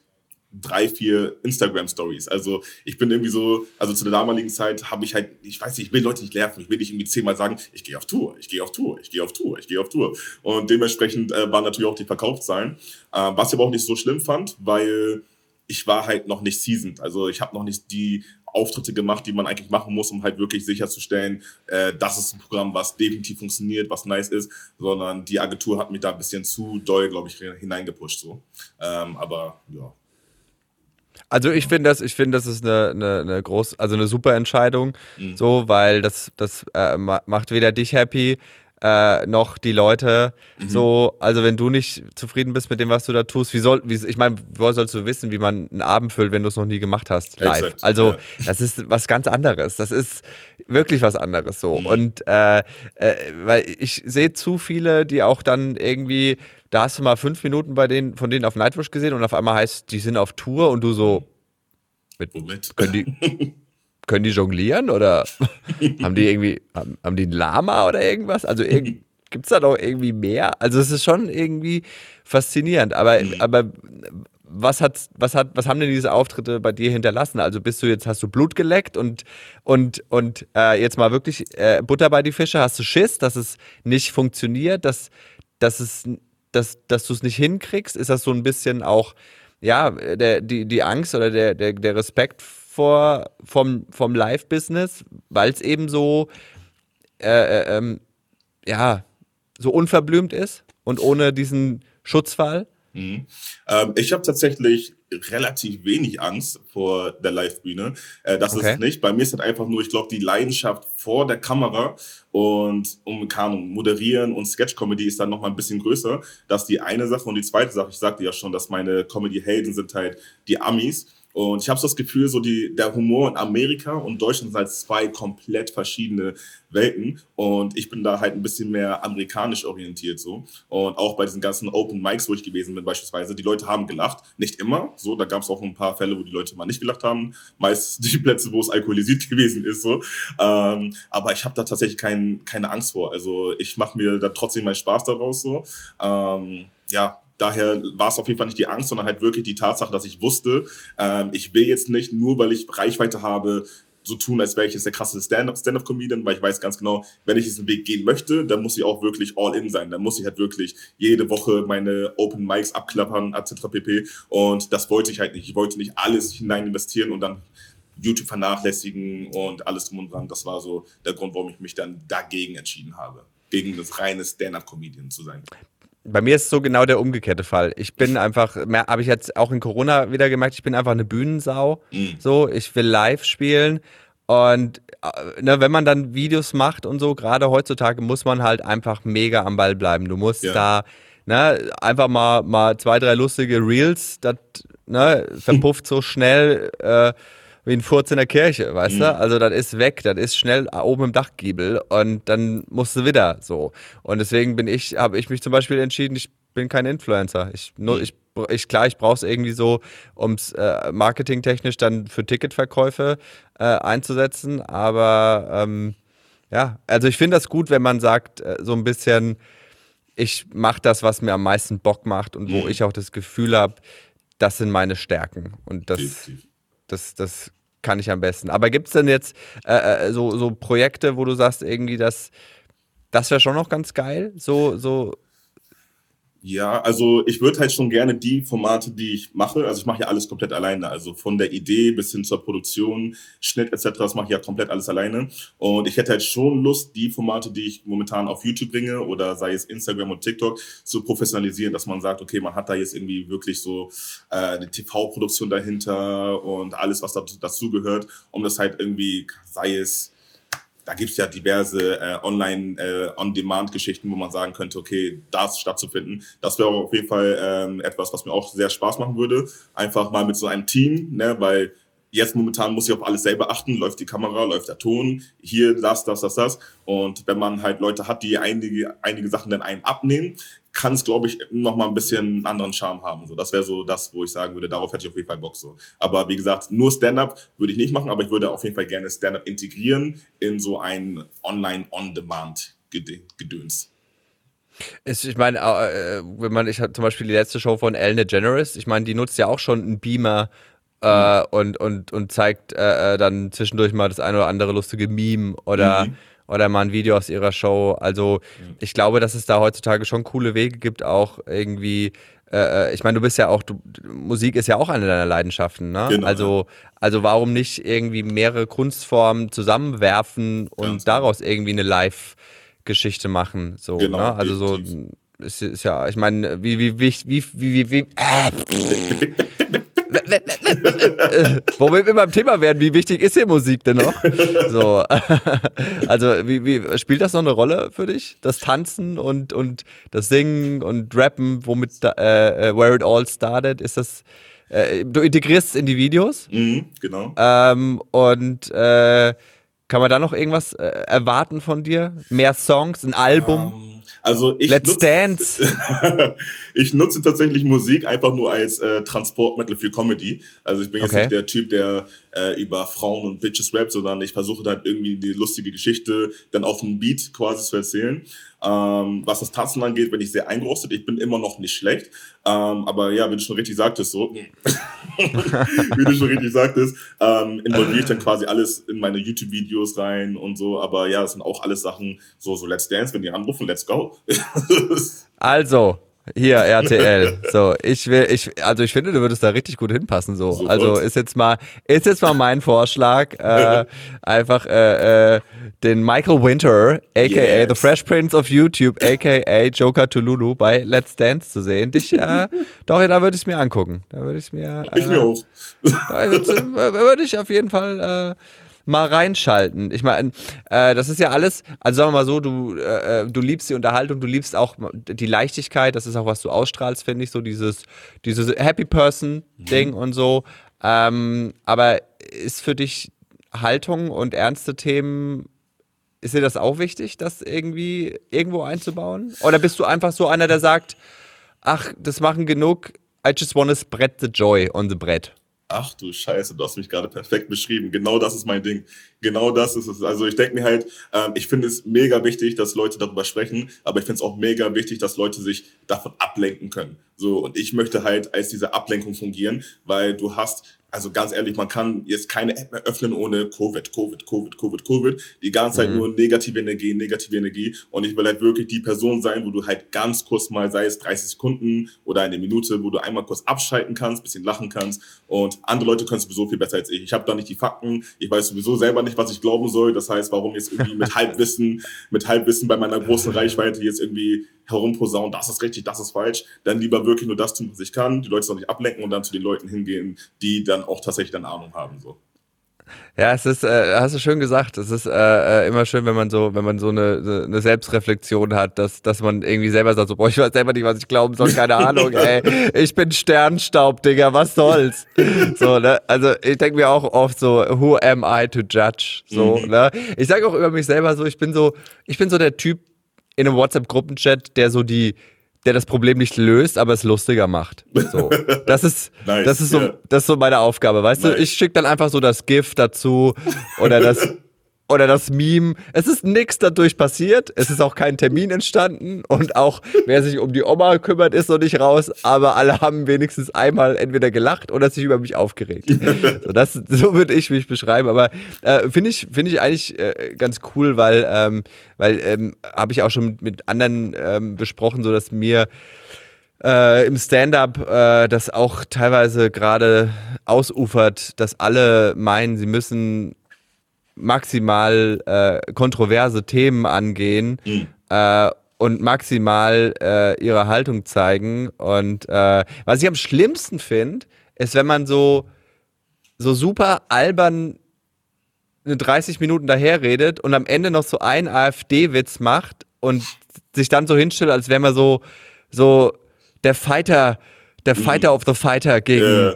drei, vier Instagram-Stories. Also ich bin irgendwie so, also zu der damaligen Zeit habe ich halt, ich weiß nicht, ich will Leute nicht nerven, ich will nicht irgendwie zehnmal sagen, ich gehe auf Tour, ich gehe auf Tour, ich gehe auf Tour, ich gehe auf Tour. Und dementsprechend äh, waren natürlich auch die Verkaufszahlen, äh, was ich aber auch nicht so schlimm fand, weil ich war halt noch nicht seasoned. Also ich habe noch nicht die Auftritte gemacht, die man eigentlich machen muss, um halt wirklich sicherzustellen, äh, das ist ein Programm, was definitiv funktioniert, was nice ist, sondern die Agentur hat mich da ein bisschen zu doll, glaube ich, hineingepusht. So. Ähm, aber ja. Also ich finde das, ich finde, das ist eine, eine, eine groß, also eine super Entscheidung, Mhm. so, weil das, das äh, ma- macht weder dich happy äh, noch die Leute. Mhm. So, also wenn du nicht zufrieden bist mit dem, was du da tust, wie soll, wie, ich meine, woher sollst du wissen, wie man einen Abend füllt, wenn du es noch nie gemacht hast, live? Exakt, also ja. das ist was ganz anderes. Das ist wirklich was anderes so. Mhm. Und äh, äh, weil ich sehe zu viele, die auch dann irgendwie, da hast du mal fünf Minuten bei denen, von denen auf Nightwish gesehen und auf einmal heißt, die sind auf Tour und du so, Womit? können die, <laughs> können die jonglieren oder <laughs> haben die irgendwie, haben, haben die einen Lama oder irgendwas? Also irgend, gibt es da noch irgendwie mehr? Also es ist schon irgendwie faszinierend, aber, aber was hat, was hat, was haben denn diese Auftritte bei dir hinterlassen? Also bist du jetzt, hast du Blut geleckt und, und, und äh, jetzt mal wirklich äh, Butter bei die Fische, hast du Schiss, dass es nicht funktioniert, dass, dass es, dass, dass du es nicht hinkriegst? Ist das so ein bisschen auch, ja, der, die, die Angst oder der, der, der Respekt vor, vom, vom Live-Business, weil es eben so, äh, äh, ähm, ja, so unverblümt ist und ohne diesen Schutzfall? Mhm. Ähm, ich habe tatsächlich relativ wenig Angst vor der Live-Bühne. Äh, das ist Okay. es nicht. Bei mir ist halt einfach nur, ich glaube, die Leidenschaft vor der Kamera und um Ahnung, moderieren und Sketch-Comedy ist dann noch mal ein bisschen größer. Das ist die eine Sache. Und die zweite Sache, ich sagte ja schon, dass meine Comedy-Helden sind halt die Amis. Und ich habe so das Gefühl, so die, der Humor in Amerika und Deutschland sind halt zwei komplett verschiedene Welten. Und ich bin da halt ein bisschen mehr amerikanisch orientiert so. Und auch bei diesen ganzen Open Mics, wo ich gewesen bin beispielsweise, die Leute haben gelacht. Nicht immer, so. Da gab es auch ein paar Fälle, wo die Leute mal nicht gelacht haben. Meist <laughs> die Plätze, wo es alkoholisiert <laughs> gewesen ist, so. Ähm, aber ich habe da tatsächlich kein, keine Angst vor. Also ich mache mir da trotzdem meinen Spaß daraus, so. Ähm, ja, daher war es auf jeden Fall nicht die Angst, sondern halt wirklich die Tatsache, dass ich wusste, ähm, ich will jetzt nicht nur, weil ich Reichweite habe, so tun, als wäre ich jetzt der krasse Stand-up- Stand-up-Comedian, weil ich weiß ganz genau, wenn ich diesen Weg gehen möchte, dann muss ich auch wirklich all in sein. Dann muss ich halt wirklich jede Woche meine Open Mics abklappern, etc. pp. Und das wollte ich halt nicht. Ich wollte nicht alles hinein investieren und dann YouTube vernachlässigen und alles drum und dran. Das war so der Grund, warum ich mich dann dagegen entschieden habe. Gegen das reine Stand-up-Comedian zu sein. Bei mir ist es so genau der umgekehrte Fall. Ich bin einfach, habe ich jetzt auch in Corona wieder gemerkt, ich bin einfach eine Bühnensau. Mhm. So, ich will live spielen. Und äh, ne, wenn man dann Videos macht und so, gerade heutzutage muss man halt einfach mega am Ball bleiben. Du musst Ja. da ne, einfach mal, mal zwei, drei lustige Reels, das ne, verpufft so schnell äh, wie ein Furz in der Kirche, weißt du? Also das ist weg, das ist schnell oben im Dachgiebel und dann musst du wieder so. Und deswegen bin ich, habe ich mich zum Beispiel entschieden, ich bin kein Influencer. Ich, nur, ich, ich klar, ich brauche es irgendwie so, um es äh, marketingtechnisch dann für Ticketverkäufe äh, einzusetzen, aber ähm, Ja, also ich finde das gut, wenn man sagt, äh, so ein bisschen, ich mache das, was mir am meisten Bock macht und wo Mhm. ich auch das Gefühl habe, das sind meine Stärken. Und das, Definitiv. Das, das kann ich am besten. Aber gibt es denn jetzt äh, äh, so, so Projekte, wo du sagst, irgendwie, das, das wäre schon noch ganz geil? So, so, Ja, also ich würde halt schon gerne die Formate, die ich mache, also ich mache ja alles komplett alleine, also von der Idee bis hin zur Produktion, Schnitt etc., das mache ich ja komplett alles alleine. Und ich hätte halt schon Lust, die Formate, die ich momentan auf YouTube bringe oder sei es Instagram und TikTok, zu professionalisieren, dass man sagt, okay, man hat da jetzt irgendwie wirklich so äh, eine TV-Produktion dahinter und alles, was dazu, gehört, um das halt irgendwie, sei es da gibt es ja diverse äh, Online-On-Demand-Geschichten, wo man sagen könnte, okay, das stattzufinden. Das wäre auf jeden Fall ähm, etwas, was mir auch sehr Spaß machen würde. Einfach mal mit so einem Team, ne, weil jetzt momentan muss ich auf alles selber achten. Läuft die Kamera, läuft der Ton, hier das, das, das, das. Und wenn man halt Leute hat, die einige, einige Sachen dann einem abnehmen, kann es, glaube ich, noch mal ein bisschen einen anderen Charme haben. So, das wäre so das, wo ich sagen würde, darauf hätte ich auf jeden Fall Bock so. Aber wie gesagt, nur Stand-up würde ich nicht machen, aber ich würde auf jeden Fall gerne Stand-up integrieren in so ein Online-On-Demand-Gedöns. ich meine, äh, wenn man, ich hatte zum Beispiel die letzte Show von Ellen DeGeneres, ich meine, die nutzt ja auch schon einen Beamer äh, und, und, und zeigt äh, äh, dann zwischendurch mal das eine oder andere lustige Meme oder, Mhm. Oder mal ein Video aus ihrer Show. Also ich glaube, dass es da heutzutage schon coole Wege gibt, auch irgendwie. Äh, äh, ich meine, du bist ja auch, du, Musik ist ja auch eine deiner Leidenschaften, ne? Genau, also, also warum nicht irgendwie mehrere Kunstformen zusammenwerfen und Ganz genau. daraus irgendwie eine Live-Geschichte machen? So, Genau, ne? Also so ist, ist ja, ich meine, wie, wie, wie, wie, wie, wie, wie äh, <laughs> wo wir immer beim Thema werden, wie wichtig ist hier Musik denn noch? So, <laughs> also wie, wie spielt das noch eine Rolle für dich? Das Tanzen und, und das Singen und Rappen, womit da, äh, äh, Where It All Started, ist das, äh, du integrierst es in die Videos Mhm, genau. ähm, und äh, kann man da noch irgendwas äh, erwarten von dir? Mehr Songs, ein Album? Ähm, Also ich Let's nutz- Dance? <laughs> ich nutze tatsächlich Musik einfach nur als äh, Transportmittel für Comedy. Also ich bin jetzt Okay. nicht der Typ, der äh, über Frauen und Bitches rappt, sondern ich versuche dann irgendwie die lustige Geschichte dann auf dem Beat quasi zu erzählen. Ähm, was das Tanzen angeht, bin ich sehr eingerostet. Ich bin immer noch nicht schlecht. Ähm, aber ja, wie du schon richtig sagtest, so, <laughs> wie du schon richtig sagtest, ähm, involviere ich dann quasi alles in meine YouTube-Videos rein und so. Aber ja, das sind auch alles Sachen, so, so Let's Dance, wenn die anrufen, let's go. <laughs> Also, hier, RTL. So, ich will, ich, also ich finde, du würdest da richtig gut hinpassen. So. Also ist jetzt mal, ist jetzt mal mein Vorschlag, äh, <laughs> einfach äh, äh, den Michael Winter, aka Yes. The Fresh Prince of YouTube, aka Joker Tululu bei Let's Dance zu sehen. Dich, äh, <laughs> doch, da würde ich es mir angucken. Da würde ich es mir. Äh, Ich mir auch. da würd- würde ich auf jeden Fall äh, mal reinschalten. Ich meine, äh, das ist ja alles, also sagen wir mal so, du, äh, äh, du liebst die Unterhaltung, du liebst auch die Leichtigkeit, das ist auch, was du ausstrahlst, finde ich, so dieses, dieses Happy Person-Ding und so. Ähm, aber ist für dich Haltung und ernste Themen, ist dir das auch wichtig, das irgendwie irgendwo einzubauen? Oder bist du einfach so einer, der sagt, ach, das machen genug, I just wanna spread the joy on the bread? Ach du Scheiße, du hast mich gerade perfekt beschrieben. Genau das ist mein Ding. Genau das ist es. Also ich denke mir halt, ähm, ich finde es mega wichtig, dass Leute darüber sprechen, aber ich finde es auch mega wichtig, dass Leute sich davon ablenken können. So, und ich möchte halt als diese Ablenkung fungieren, weil du hast, also ganz ehrlich, man kann jetzt keine App mehr öffnen ohne Covid, Covid, Covid, Covid, Covid. Die ganze Zeit nur negative Energie, negative Energie. Und ich will halt wirklich die Person sein, wo du halt ganz kurz mal, sei es 30 Sekunden oder eine Minute, wo du einmal kurz abschalten kannst, bisschen lachen kannst. Und andere Leute können es sowieso viel besser als ich. Ich habe da nicht die Fakten. Ich weiß sowieso selber nicht, was ich glauben soll. Das heißt, warum jetzt irgendwie mit <laughs> Halbwissen, mit Halbwissen bei meiner großen Reichweite jetzt irgendwie herumposaunen, das ist richtig, das ist falsch. Dann lieber wirklich nur das tun, was ich kann, die Leute noch nicht ablenken und dann zu den Leuten hingehen, die dann auch tatsächlich dann Ahnung haben. So. Ja, es ist, äh, hast du schön gesagt, es ist äh, äh, immer schön, wenn man so, wenn man so eine, eine Selbstreflexion hat, dass, dass man irgendwie selber sagt, so, boah, ich weiß selber nicht, was ich glauben soll, keine <laughs> Ahnung, ey, ich bin Sternstaub, Digga, was soll's? So, ne? Also ich denke mir auch oft so, who am I to judge? So, ne? Ich sage auch über mich selber so, ich bin so, ich bin so der Typ in einem WhatsApp-Gruppenchat, der so die, der das Problem nicht löst, aber es lustiger macht. So. <laughs> Das ist, Nice, das ist so, ja. das ist so meine Aufgabe, weißt du? Nice. Ich schicke dann einfach so das GIF dazu oder das <laughs> oder das Meme. Es ist nichts dadurch passiert. Es ist auch kein Termin entstanden. Und auch wer sich um die Oma kümmert, ist noch nicht raus. Aber alle haben wenigstens einmal entweder gelacht oder sich über mich aufgeregt. <laughs> so, das, so würde ich mich beschreiben. Aber äh, finde ich, finde ich eigentlich äh, ganz cool, weil, ähm, weil ähm, habe ich auch schon mit anderen ähm, besprochen, so dass mir äh, im Stand-up äh, das auch teilweise gerade ausufert, dass alle meinen, sie müssen maximal äh, kontroverse Themen angehen mhm. äh, und maximal äh, ihre Haltung zeigen. Und äh, was ich am schlimmsten finde, ist, wenn man so, so super albern eine 30 Minuten daherredet und am Ende noch so einen AfD-Witz macht und sich dann so hinstellt, als wäre man so, so der Fighter, der Fighter mhm. of the Fighter gegen, yeah.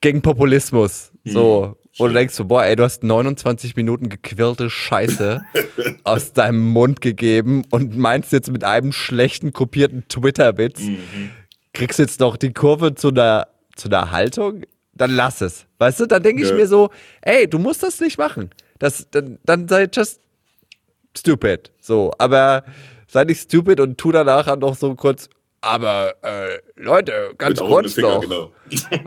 gegen Populismus. So. Wo du denkst so, boah, ey, du hast 29 Minuten gequirlte Scheiße <laughs> aus deinem Mund gegeben und meinst jetzt mit einem schlechten kopierten Twitter-Witz, mhm. kriegst jetzt noch die Kurve zu einer, zu einer Haltung? Dann lass es. Weißt du, dann denke ich ja. mir so, ey, du musst das nicht machen. Das, dann, dann sei just stupid. So, aber sei nicht stupid und tu danach noch so kurz, aber äh, Leute, ganz Mit kurz Finger, noch. Genau.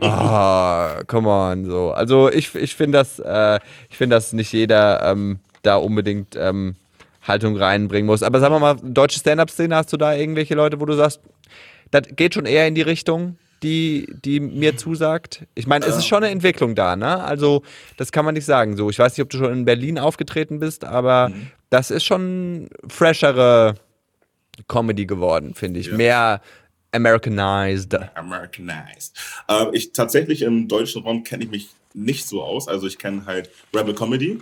<laughs> ah, come on, so. Also ich, ich finde das, äh, ich finde, dass nicht jeder ähm, da unbedingt ähm, Haltung reinbringen muss. Aber sagen wir mal, deutsche Stand-up-Szene, hast du da irgendwelche Leute, wo du sagst, das geht schon eher in die Richtung, die, die mir zusagt? Ich meine, es ist schon eine Entwicklung da, ne? Also, das kann man nicht sagen. So, ich weiß nicht, ob du schon in Berlin aufgetreten bist, aber mhm. das ist schon freshere Comedy geworden, finde ich. Ja. Mehr Americanized. Americanized. Äh, ich tatsächlich im deutschen Raum kenne ich mich nicht so aus. Also ich kenne halt Rebel Comedy.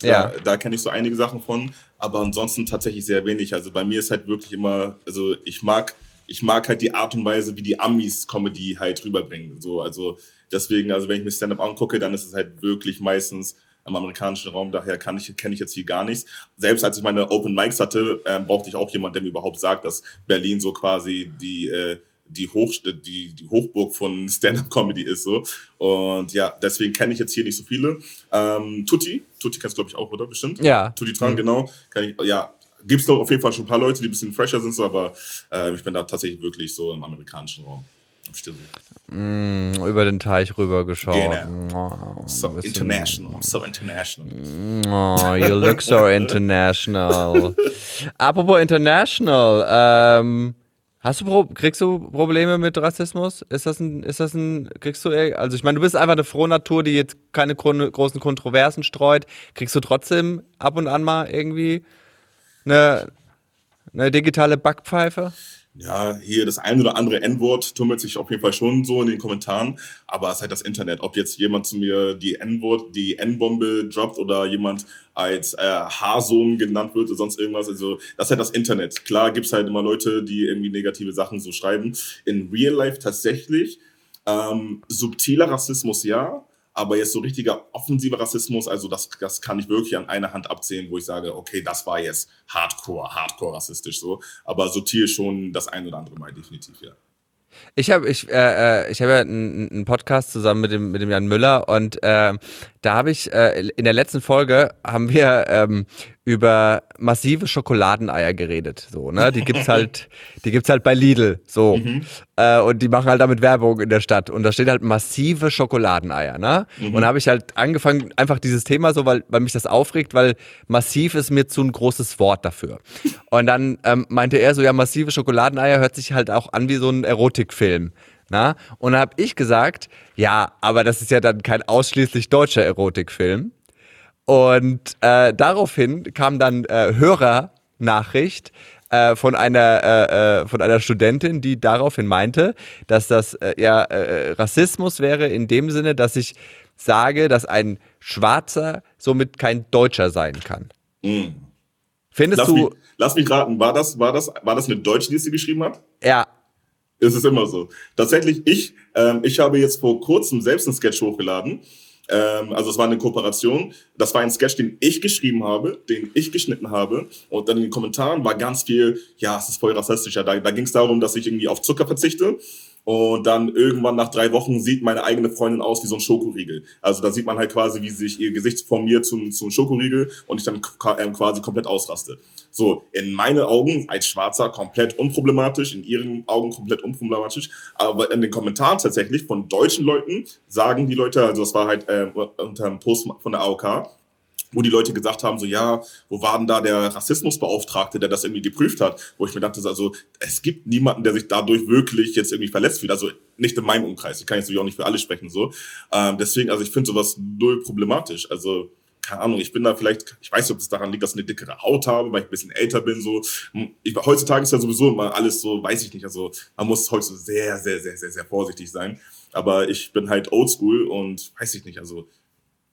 Da, ja. Da kenne ich so einige Sachen von, aber ansonsten tatsächlich sehr wenig. Also bei mir ist halt wirklich immer, also ich mag, ich mag halt die Art und Weise, wie die Amis Comedy halt rüberbringen. So, also deswegen, also wenn ich mir Stand-up angucke, dann ist es halt wirklich meistens im amerikanischen Raum. Daher kann ich, kenne ich jetzt hier gar nichts. Selbst als ich meine Open Mics hatte, äh, brauchte ich auch jemanden, der mir überhaupt sagt, dass Berlin so quasi die, äh, die, Hoch, die, die Hochburg von <laughs> Stand-Up-Comedy ist. So. Und ja, deswegen kenne ich jetzt hier nicht so viele. Ähm, Tutti, Tutti kennst du, glaube ich, auch, oder? Bestimmt? Ja. Tutti Tran, mhm. genau. Ich, ja, gibt es doch auf jeden Fall schon ein paar Leute, die ein bisschen fresher sind, so, aber äh, ich bin da tatsächlich wirklich so im amerikanischen Raum. Stimmt. Mm, über den Teich rübergeschaut. Genau. Oh, so international. So international. Oh, you look so <laughs> international. Apropos international, ähm, hast du kriegst du Probleme mit Rassismus? Ist das ein, ist das ein, kriegst du, also ich meine, du bist einfach eine frohe Natur, die jetzt keine großen Kontroversen streut. Kriegst du trotzdem ab und an mal irgendwie eine, eine digitale Backpfeife? Ja, hier das ein oder andere N-Wort tummelt sich auf jeden Fall schon so in den Kommentaren, aber es ist halt das Internet. Ob jetzt jemand zu mir die N-Wort, die N-Bombe droppt oder jemand als äh, Haarsohn genannt wird oder sonst irgendwas, also das ist halt das Internet. Klar gibt's halt immer Leute, die irgendwie negative Sachen so schreiben. In Real Life tatsächlich ähm, subtiler Rassismus ja, aber jetzt so richtiger offensiver Rassismus, also das, das kann ich wirklich an einer Hand abzählen, wo ich sage, okay, das war jetzt hardcore, hardcore rassistisch so. Aber subtil schon das ein oder andere Mal definitiv, ja. Ich habe ich, äh, äh ich hab ja einen, Podcast zusammen mit dem, mit dem Jan Müller und äh, da habe ich äh, in der letzten Folge haben wir ähm, über massive Schokoladeneier geredet. So, ne? Die gibt's halt, <laughs> die gibt's halt bei Lidl. So. Mhm. Äh, und die machen halt damit Werbung in der Stadt. Und da steht halt massive Schokoladeneier, ne? Mhm. Und da habe ich halt angefangen, einfach dieses Thema so, weil, weil mich das aufregt, weil massiv ist mir zu ein großes Wort dafür. Und dann ähm, meinte er so, ja, massive Schokoladeneier hört sich halt auch an wie so ein Erotikfilm. Na? Und dann habe ich gesagt, ja, aber das ist ja dann kein ausschließlich deutscher Erotikfilm. Und äh, daraufhin kam dann äh, Hörernachricht äh, von einer äh, äh, von einer Studentin, die daraufhin meinte, dass das äh, ja äh, Rassismus wäre in dem Sinne, dass ich sage, dass ein Schwarzer somit kein Deutscher sein kann. Mhm. Findest lass du? Mich, lass mich raten, war das war das war das eine Deutsche, die sie geschrieben hat? Ja. Es ist immer so. Tatsächlich, ich, ähm, ich habe jetzt vor kurzem selbst einen Sketch hochgeladen ähm, also es war eine Kooperation. Das war ein Sketch, den ich geschrieben habe, den ich geschnitten habe. Und dann in den Kommentaren war ganz viel, ja, es ist voll rassistisch. Da, da ging es darum, dass ich irgendwie auf Zucker verzichte. Und dann irgendwann nach drei Wochen sieht meine eigene Freundin aus wie so ein Schokoriegel. Also da sieht man halt quasi, wie sich ihr Gesicht formiert zum, zum Schokoriegel und ich dann ähm, quasi komplett ausraste. So, in meinen Augen als Schwarzer komplett unproblematisch, in ihren Augen komplett unproblematisch. Aber in den Kommentaren tatsächlich von deutschen Leuten sagen die Leute, also das war halt äh, unter einem Post von der AOK, wo die Leute gesagt haben, so ja, wo war denn da der Rassismusbeauftragte, der das irgendwie geprüft hat? Wo ich mir dachte, also es gibt niemanden, der sich dadurch wirklich jetzt irgendwie verletzt fühlt. Also nicht in meinem Umkreis. Ich kann jetzt natürlich auch nicht für alle sprechen so. Ähm, deswegen, also ich finde sowas null problematisch. Also keine Ahnung, ich bin da vielleicht, ich weiß nicht, ob es daran liegt, dass ich eine dickere Haut habe, weil ich ein bisschen älter bin, so. Ich, heutzutage ist ja sowieso immer alles so, weiß ich nicht, also man muss heute sehr, sehr, sehr, sehr, sehr vorsichtig sein. Aber ich bin halt oldschool und weiß ich nicht, also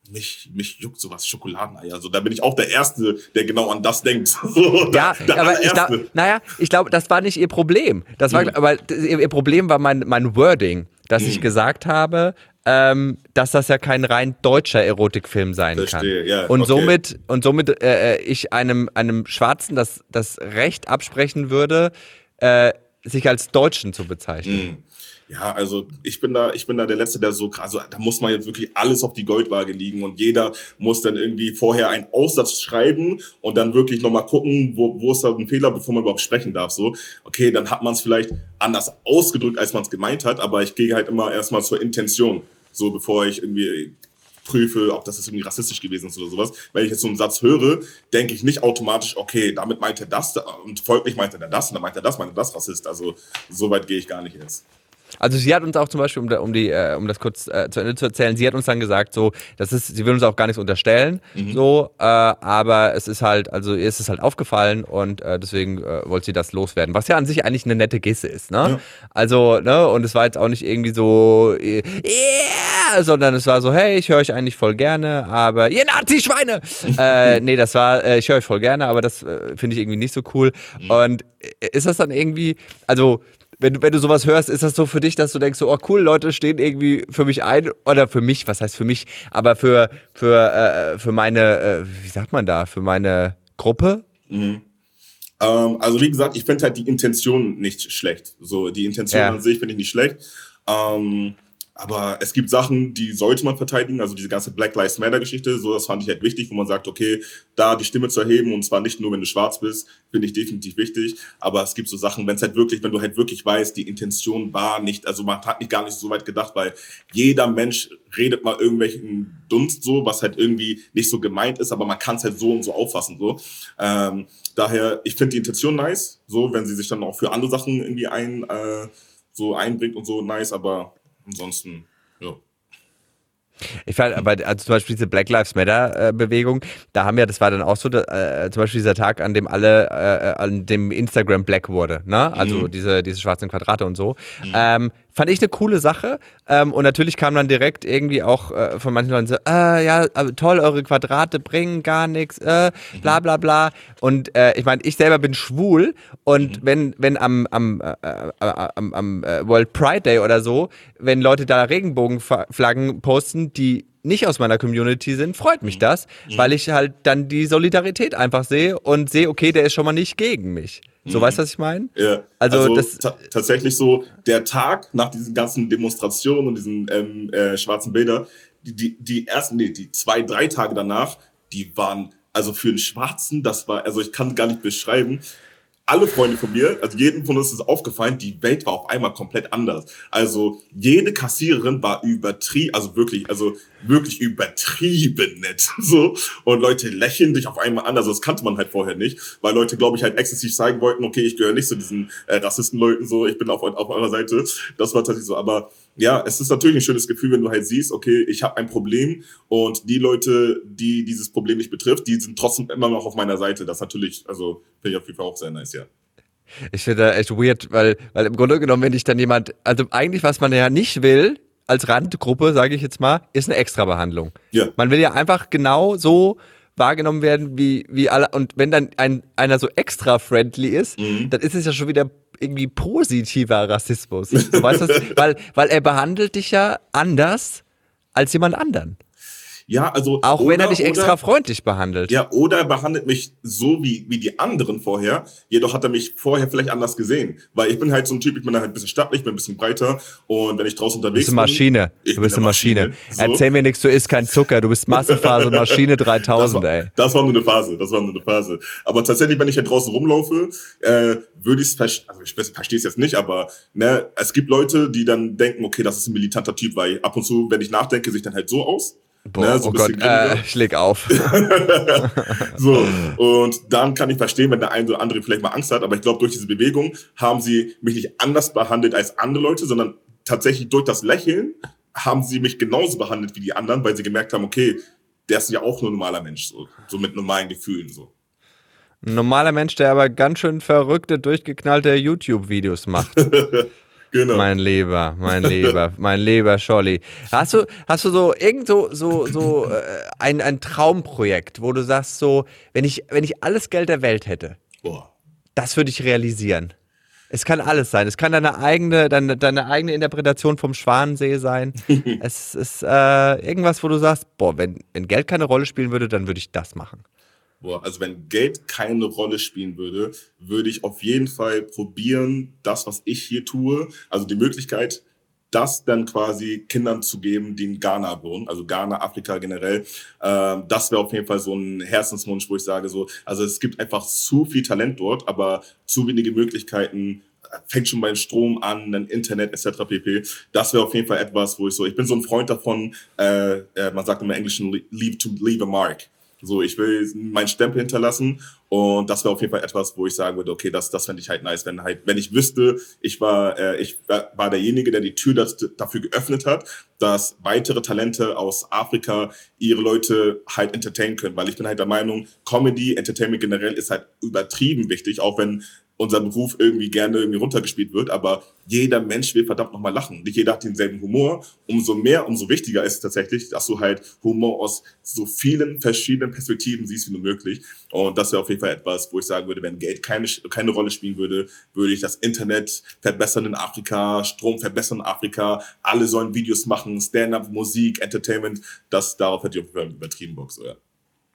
mich, mich juckt sowas Schokoladeneier. Also da bin ich auch der Erste, der genau an das denkt. <laughs> So, ja, aber ich glaube, naja, ich glaube, das war nicht ihr Problem. Das war, mhm. aber ihr Problem war mein, mein Wording, dass mhm. ich gesagt habe, ähm, dass das ja kein rein deutscher Erotikfilm sein Verstehe, kann. Ja, und okay. somit, und somit äh, äh, ich einem, einem Schwarzen das, das Recht absprechen würde, äh, sich als Deutschen zu bezeichnen. Mhm. Ja, also ich bin da, ich bin da der Letzte, der so also da muss man jetzt wirklich alles auf die Goldwaage liegen und jeder muss dann irgendwie vorher einen Aussatz schreiben und dann wirklich nochmal gucken, wo, wo ist da ein Fehler, bevor man überhaupt sprechen darf. So, okay, dann hat man es vielleicht anders ausgedrückt, als man es gemeint hat, aber ich gehe halt immer erstmal zur Intention, so bevor ich irgendwie prüfe, ob das jetzt irgendwie rassistisch gewesen ist oder sowas. Wenn ich jetzt so einen Satz höre, denke ich nicht automatisch, okay, damit meint er das und folglich meint er das und dann meint er das, meint er das Rassist. Also so weit gehe ich gar nicht jetzt. Also sie hat uns auch zum Beispiel, um, um, die, äh, um das kurz äh, zu Ende zu erzählen, sie hat uns dann gesagt, so, das ist, sie will uns auch gar nichts unterstellen, mhm. so, äh, aber es ist halt, also ihr ist es halt aufgefallen und äh, deswegen äh, wollte sie das loswerden. Was ja an sich eigentlich eine nette Geste ist, ne? Ja. Also, ne, und es war jetzt auch nicht irgendwie so, yeah, sondern es war so, hey, ich höre euch eigentlich voll gerne, aber ihr Nazi-Schweine! <laughs> äh, nee, das war, äh, ich höre euch voll gerne, aber das äh, finde ich irgendwie nicht so cool. Mhm. Und ist das dann irgendwie, also wenn, wenn du sowas hörst, ist das so für dich, dass du denkst, so, oh cool, Leute stehen irgendwie für mich ein oder für mich, was heißt für mich, aber für, für, äh, für meine, äh, wie sagt man da, für meine Gruppe? Mhm. Ähm, also wie gesagt, ich finde halt die Intention nicht schlecht. So, die Intention ja. an sich finde ich nicht schlecht. Ähm, aber es gibt Sachen, die sollte man verteidigen, also diese ganze Black Lives Matter Geschichte, so das fand ich halt wichtig, wo man sagt, okay, da die Stimme zu erheben und zwar nicht nur, wenn du schwarz bist, finde ich definitiv wichtig, aber es gibt so Sachen, wenn es halt wirklich, wenn du halt wirklich weißt, die Intention war nicht, also man hat nicht gar nicht so weit gedacht, weil jeder Mensch redet mal irgendwelchen Dunst so, was halt irgendwie nicht so gemeint ist, aber man kann es halt so und so auffassen, so. Ähm, daher, ich finde die Intention nice, so, wenn sie sich dann auch für andere Sachen irgendwie ein, äh, so einbringt und so nice, aber ansonsten, ja. Ich fand aber also zum Beispiel diese Black Lives Matter äh, Bewegung, da haben ja, das war dann auch so, äh, zum Beispiel dieser Tag, an dem alle, äh, an dem Instagram Black wurde, ne? Also mhm. diese, diese schwarzen Quadrate und so. Mhm. Ähm, fand ich eine coole Sache. Ähm, und natürlich kam dann direkt irgendwie auch äh, von manchen Leuten so, äh, ja, toll, eure Quadrate bringen gar nichts, äh, bla bla bla. Und äh, ich meine, ich selber bin schwul und mhm. wenn, wenn am, am, äh, äh, am, am World Pride Day oder so, wenn Leute da Regenbogenflaggen posten, die nicht aus meiner Community sind, freut mich mhm. das, mhm. weil ich halt dann die Solidarität einfach sehe und sehe, okay, der ist schon mal nicht gegen mich. So, mhm. weißt du, was ich meine? Ja. Also, also das tatsächlich so, der Tag nach diesen ganzen Demonstrationen und diesen ähm, äh, schwarzen Bilder, die, die, die ersten, nee, die zwei, drei Tage danach, die waren, also für einen Schwarzen, das war, also ich kann gar nicht beschreiben, alle Freunde von mir, also jedem von uns ist aufgefallen, die Welt war auf einmal komplett anders. Also jede Kassiererin war übertrieben, also wirklich, also wirklich übertrieben nett. <laughs> So. Und Leute lächeln dich auf einmal an. Also das kannte man halt vorher nicht, weil Leute, glaube ich, halt exzessiv zeigen wollten, okay, ich gehöre nicht zu diesen äh, Rassistenleuten, so, ich bin auf, auf eurer Seite. Das war tatsächlich so. Aber ja, es ist natürlich ein schönes Gefühl, wenn du halt siehst, okay, ich habe ein Problem und die Leute, die dieses Problem nicht betrifft, die sind trotzdem immer noch auf meiner Seite. Das natürlich, also finde ich auf jeden Fall auch sehr nice, ja. Ich finde das echt weird, weil, weil im Grunde genommen, wenn ich dann jemand, also eigentlich, was man ja nicht will, als Randgruppe, sage ich jetzt mal, ist eine Extrabehandlung. Ja. Man will ja einfach genau so wahrgenommen werden wie, wie alle. Und wenn dann ein, einer so extra friendly ist, mhm. dann ist es ja schon wieder irgendwie positiver Rassismus. Du weißt das? weil, weil er behandelt dich ja anders als jemand anderen. Ja, also. Auch oder, wenn er dich extra oder, freundlich behandelt. Ja, oder er behandelt mich so wie, wie die anderen vorher. Jedoch hat er mich vorher vielleicht anders gesehen. Weil ich bin halt so ein Typ, ich bin halt ein bisschen stattlich, bin ein bisschen breiter. Und wenn ich draußen unterwegs bin. Du bist eine Maschine. du bist eine Maschine. Maschine. So. Erzähl mir nichts, du isst kein Zucker. Du bist Massephase Maschine 3000, das war, ey. Das war nur eine Phase. Das war nur eine Phase. Aber tatsächlich, wenn ich hier draußen rumlaufe, äh, würde ich es verstehen. Also ich verstehe es jetzt nicht, aber ne, es gibt Leute, die dann denken, okay, das ist ein militanter Typ, weil ab und zu, wenn ich nachdenke, sich dann halt so aus. Boah, ne, so oh Gott, äh, ich leg auf. <laughs> so, und dann kann ich verstehen, wenn der eine oder andere vielleicht mal Angst hat, aber ich glaube, durch diese Bewegung haben sie mich nicht anders behandelt als andere Leute, sondern tatsächlich durch das Lächeln haben sie mich genauso behandelt wie die anderen, weil sie gemerkt haben, okay, der ist ja auch nur ein normaler Mensch, so, so mit normalen Gefühlen. So. Ein normaler Mensch, der aber ganz schön verrückte, durchgeknallte YouTube-Videos macht. <laughs> Genau. Mein Lieber, mein <laughs> Lieber, mein lieber Scholli. Hast du, hast du so irgend so, so, so äh, ein, ein Traumprojekt, wo du sagst, so, wenn ich, wenn ich alles Geld der Welt hätte, Boah. das würde ich realisieren. Es kann alles sein. Es kann deine eigene, deine, deine eigene Interpretation vom Schwanensee sein. <laughs> es ist äh, irgendwas, wo du sagst, boah, wenn, wenn Geld keine Rolle spielen würde, dann würde ich das machen. Boah, also wenn Geld keine Rolle spielen würde, würde ich auf jeden Fall probieren, das, was ich hier tue, also die Möglichkeit, das dann quasi Kindern zu geben, die in Ghana wohnen, also Ghana, Afrika generell. Ähm, das wäre auf jeden Fall so ein Herzenswunsch, wo ich sage so, also es gibt einfach zu viel Talent dort, aber zu wenige Möglichkeiten, fängt schon beim Strom an, dann Internet etc. pp. Das wäre auf jeden Fall etwas, wo ich so, ich bin so ein Freund davon, äh, äh, man sagt im Englischen, leave to leave a mark. So, ich will meinen Stempel hinterlassen und das wäre auf jeden Fall etwas, wo ich sagen würde, okay, das, das fände ich halt nice, wenn halt, wenn ich wüsste, ich war, äh, ich war derjenige, der die Tür das, dafür geöffnet hat, dass weitere Talente aus Afrika ihre Leute halt entertainen können, weil ich bin halt der Meinung, Comedy, Entertainment generell ist halt übertrieben wichtig, auch wenn unser Beruf irgendwie gerne irgendwie runtergespielt wird, aber jeder Mensch will verdammt nochmal lachen. Nicht jeder hat denselben Humor. Umso mehr, umso wichtiger ist es tatsächlich, dass du halt Humor aus so vielen verschiedenen Perspektiven siehst wie nur möglich. Und das wäre auf jeden Fall etwas, wo ich sagen würde, wenn Geld keine, keine Rolle spielen würde, würde ich das Internet verbessern in Afrika, Strom verbessern in Afrika, alle sollen Videos machen, Stand-up, Musik, Entertainment. Das, darauf hätte ich auf jeden Fall übertrieben Bock, so, ja.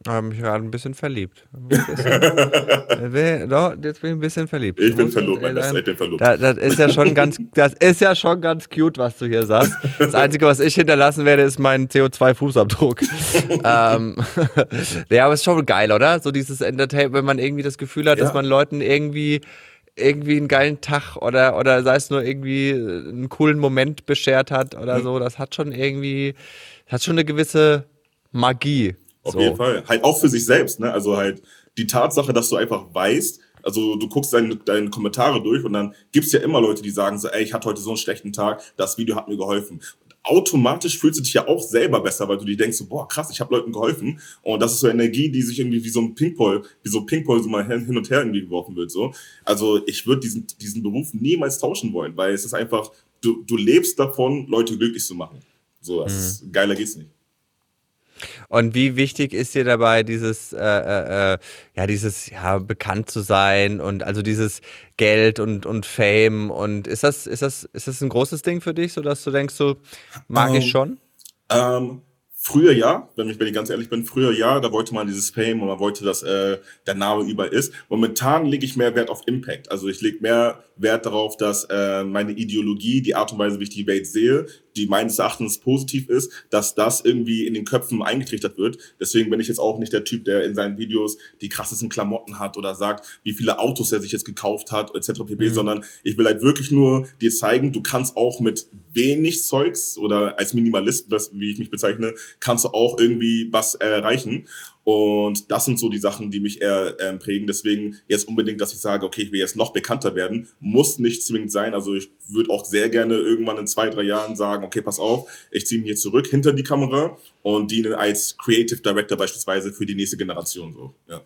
Ich habe mich gerade ein bisschen verliebt. Ein <laughs> bisschen. Doch, jetzt bin ich ein bisschen verliebt. Ich bin verlobt, mein Bester, ich bin verlobt. Das, das, ist ja schon ganz, <laughs> das ist ja schon ganz cute, was du hier sagst. Das Einzige, was ich hinterlassen werde, ist mein CO2-Fußabdruck. <laughs> ähm, ja, aber ist schon geil, oder? So dieses Entertainment, wenn man irgendwie das Gefühl hat, ja. dass man Leuten irgendwie irgendwie einen geilen Tag oder, oder sei es nur irgendwie einen coolen Moment beschert hat oder mhm. so, das hat schon irgendwie, hat schon eine gewisse Magie. Auf so. jeden Fall. Halt auch für sich selbst, ne? Also halt die Tatsache, dass du einfach weißt, also du guckst deine, deine Kommentare durch und dann gibt's ja immer Leute, die sagen so, ey, ich hatte heute so einen schlechten Tag, das Video hat mir geholfen. automatisch fühlst du dich ja auch selber besser, weil du dir denkst so, boah, krass, ich habe Leuten geholfen. Und das ist so Energie, die sich irgendwie wie so ein Pingpong, wie so Pingpong so mal hin und her irgendwie geworfen wird. So. Also ich würde diesen, diesen Beruf niemals tauschen wollen, weil es ist einfach, du, du lebst davon, Leute glücklich zu machen. So, mhm. ist, geiler geht's nicht. Und wie wichtig ist dir dabei dieses, äh, äh, äh, ja, dieses, ja, bekannt zu sein und also dieses Geld und, und Fame und ist das, ist das, ist das ein großes Ding für dich, so dass du denkst, so mag um, ich ähm, schon? Ähm, Früher ja, wenn ich, wenn ich ganz ehrlich bin, früher ja, da wollte man dieses Fame und man wollte, dass äh, der Name überall ist. Momentan lege ich mehr Wert auf Impact. Also ich lege mehr Wert darauf, dass äh, meine Ideologie, die Art und Weise, wie ich die Welt sehe, die meines Erachtens positiv ist, dass das irgendwie in den Köpfen eingetrichtert wird. Deswegen bin ich jetzt auch nicht der Typ, der in seinen Videos die krassesten Klamotten hat oder sagt, wie viele Autos er sich jetzt gekauft hat, etc. pp., mhm. sondern ich will halt wirklich nur dir zeigen, du kannst auch mit wenig Zeugs oder als Minimalist, wie ich mich bezeichne, kannst du auch irgendwie was erreichen. Und das sind so die Sachen, die mich eher äh, prägen. Deswegen jetzt unbedingt, dass ich sage, okay, ich will jetzt noch bekannter werden, muss nicht zwingend sein. Also ich würde auch sehr gerne irgendwann in zwei, drei Jahren sagen, okay, pass auf, ich ziehe mich hier zurück hinter die Kamera und diene als Creative Director beispielsweise für die nächste Generation. So, ja.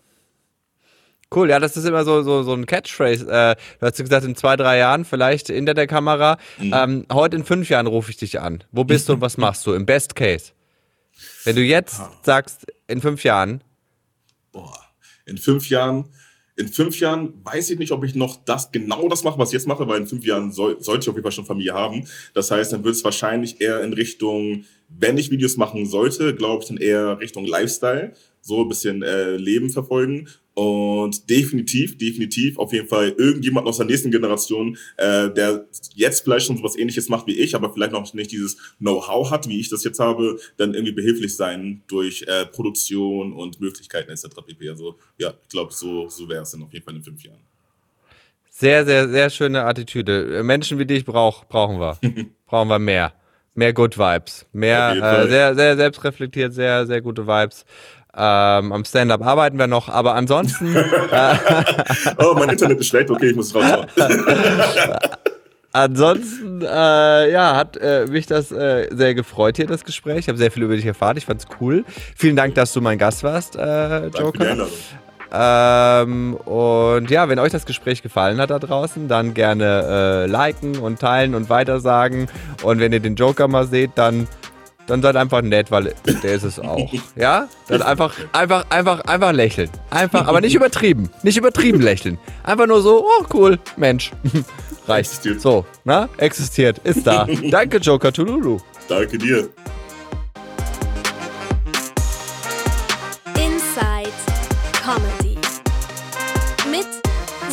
Cool, ja, das ist immer so, so, so ein Catchphrase. Äh, du hast gesagt, in zwei, drei Jahren vielleicht hinter der Kamera. Mhm. Ähm, heute in fünf Jahren rufe ich dich an. Wo bist du und was <laughs> machst du? Im Best Case. Wenn du jetzt sagst, in fünf Jahren. Boah, in fünf Jahren, in fünf Jahren weiß ich nicht, ob ich noch das, genau das mache, was ich jetzt mache, weil in fünf Jahren soll, sollte ich auf jeden Fall schon Familie haben. Das heißt, dann wird es wahrscheinlich eher in Richtung wenn ich Videos machen sollte, glaube ich dann eher Richtung Lifestyle, so ein bisschen äh, Leben verfolgen und definitiv, definitiv auf jeden Fall irgendjemand aus der nächsten Generation, äh, der jetzt vielleicht schon sowas ähnliches macht wie ich, aber vielleicht noch nicht dieses Know-how hat, wie ich das jetzt habe, dann irgendwie behilflich sein durch äh, Produktion und Möglichkeiten etc. pp. Also ja, ich glaube, so, so wäre es dann auf jeden Fall in fünf Jahren. Sehr, sehr, sehr schöne Attitüde. Menschen wie dich brauch, brauchen wir. <laughs> brauchen wir mehr. Mehr Good Vibes. Mehr, äh, sehr, sehr selbstreflektiert, sehr, sehr gute Vibes. Ähm, am Stand-up arbeiten wir noch, aber ansonsten. <laughs> oh, mein Internet ist schlecht, okay, ich muss rausschauen. <laughs> ansonsten, äh, ja, hat äh, mich das äh, sehr gefreut hier, das Gespräch. Ich habe sehr viel über dich erfahren. Ich fand's cool. Vielen Dank, dass du mein Gast warst, äh, Joker. Ähm, und ja, wenn euch das Gespräch gefallen hat da draußen, dann gerne äh, liken und teilen und weitersagen. Und wenn ihr den Joker mal seht, dann dann seid einfach nett, weil der ist es <laughs> auch. Ja? Dann einfach, einfach, einfach, einfach lächeln. Einfach, aber nicht übertrieben. Nicht übertrieben lächeln. Einfach nur so, oh cool, Mensch. <laughs> Reicht. Existiert. So, na? Existiert, ist da. <laughs> Danke, Joker Tululu. Danke dir. Inside Comedy mit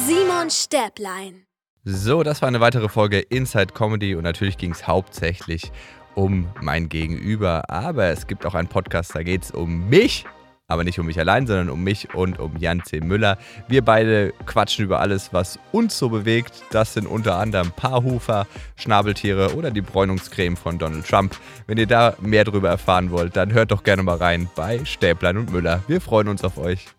Simon Stäblein. So, das war eine weitere Folge Inside Comedy und natürlich ging es hauptsächlich um mein Gegenüber. Aber es gibt auch einen Podcast, da geht es um mich. Aber nicht um mich allein, sondern um mich und um Jan C. Müller. Wir beide quatschen über alles, was uns so bewegt. Das sind unter anderem Paarhufer, Schnabeltiere oder die Bräunungscreme von Donald Trump. Wenn ihr da mehr darüber erfahren wollt, dann hört doch gerne mal rein bei Stäblein und Müller. Wir freuen uns auf euch.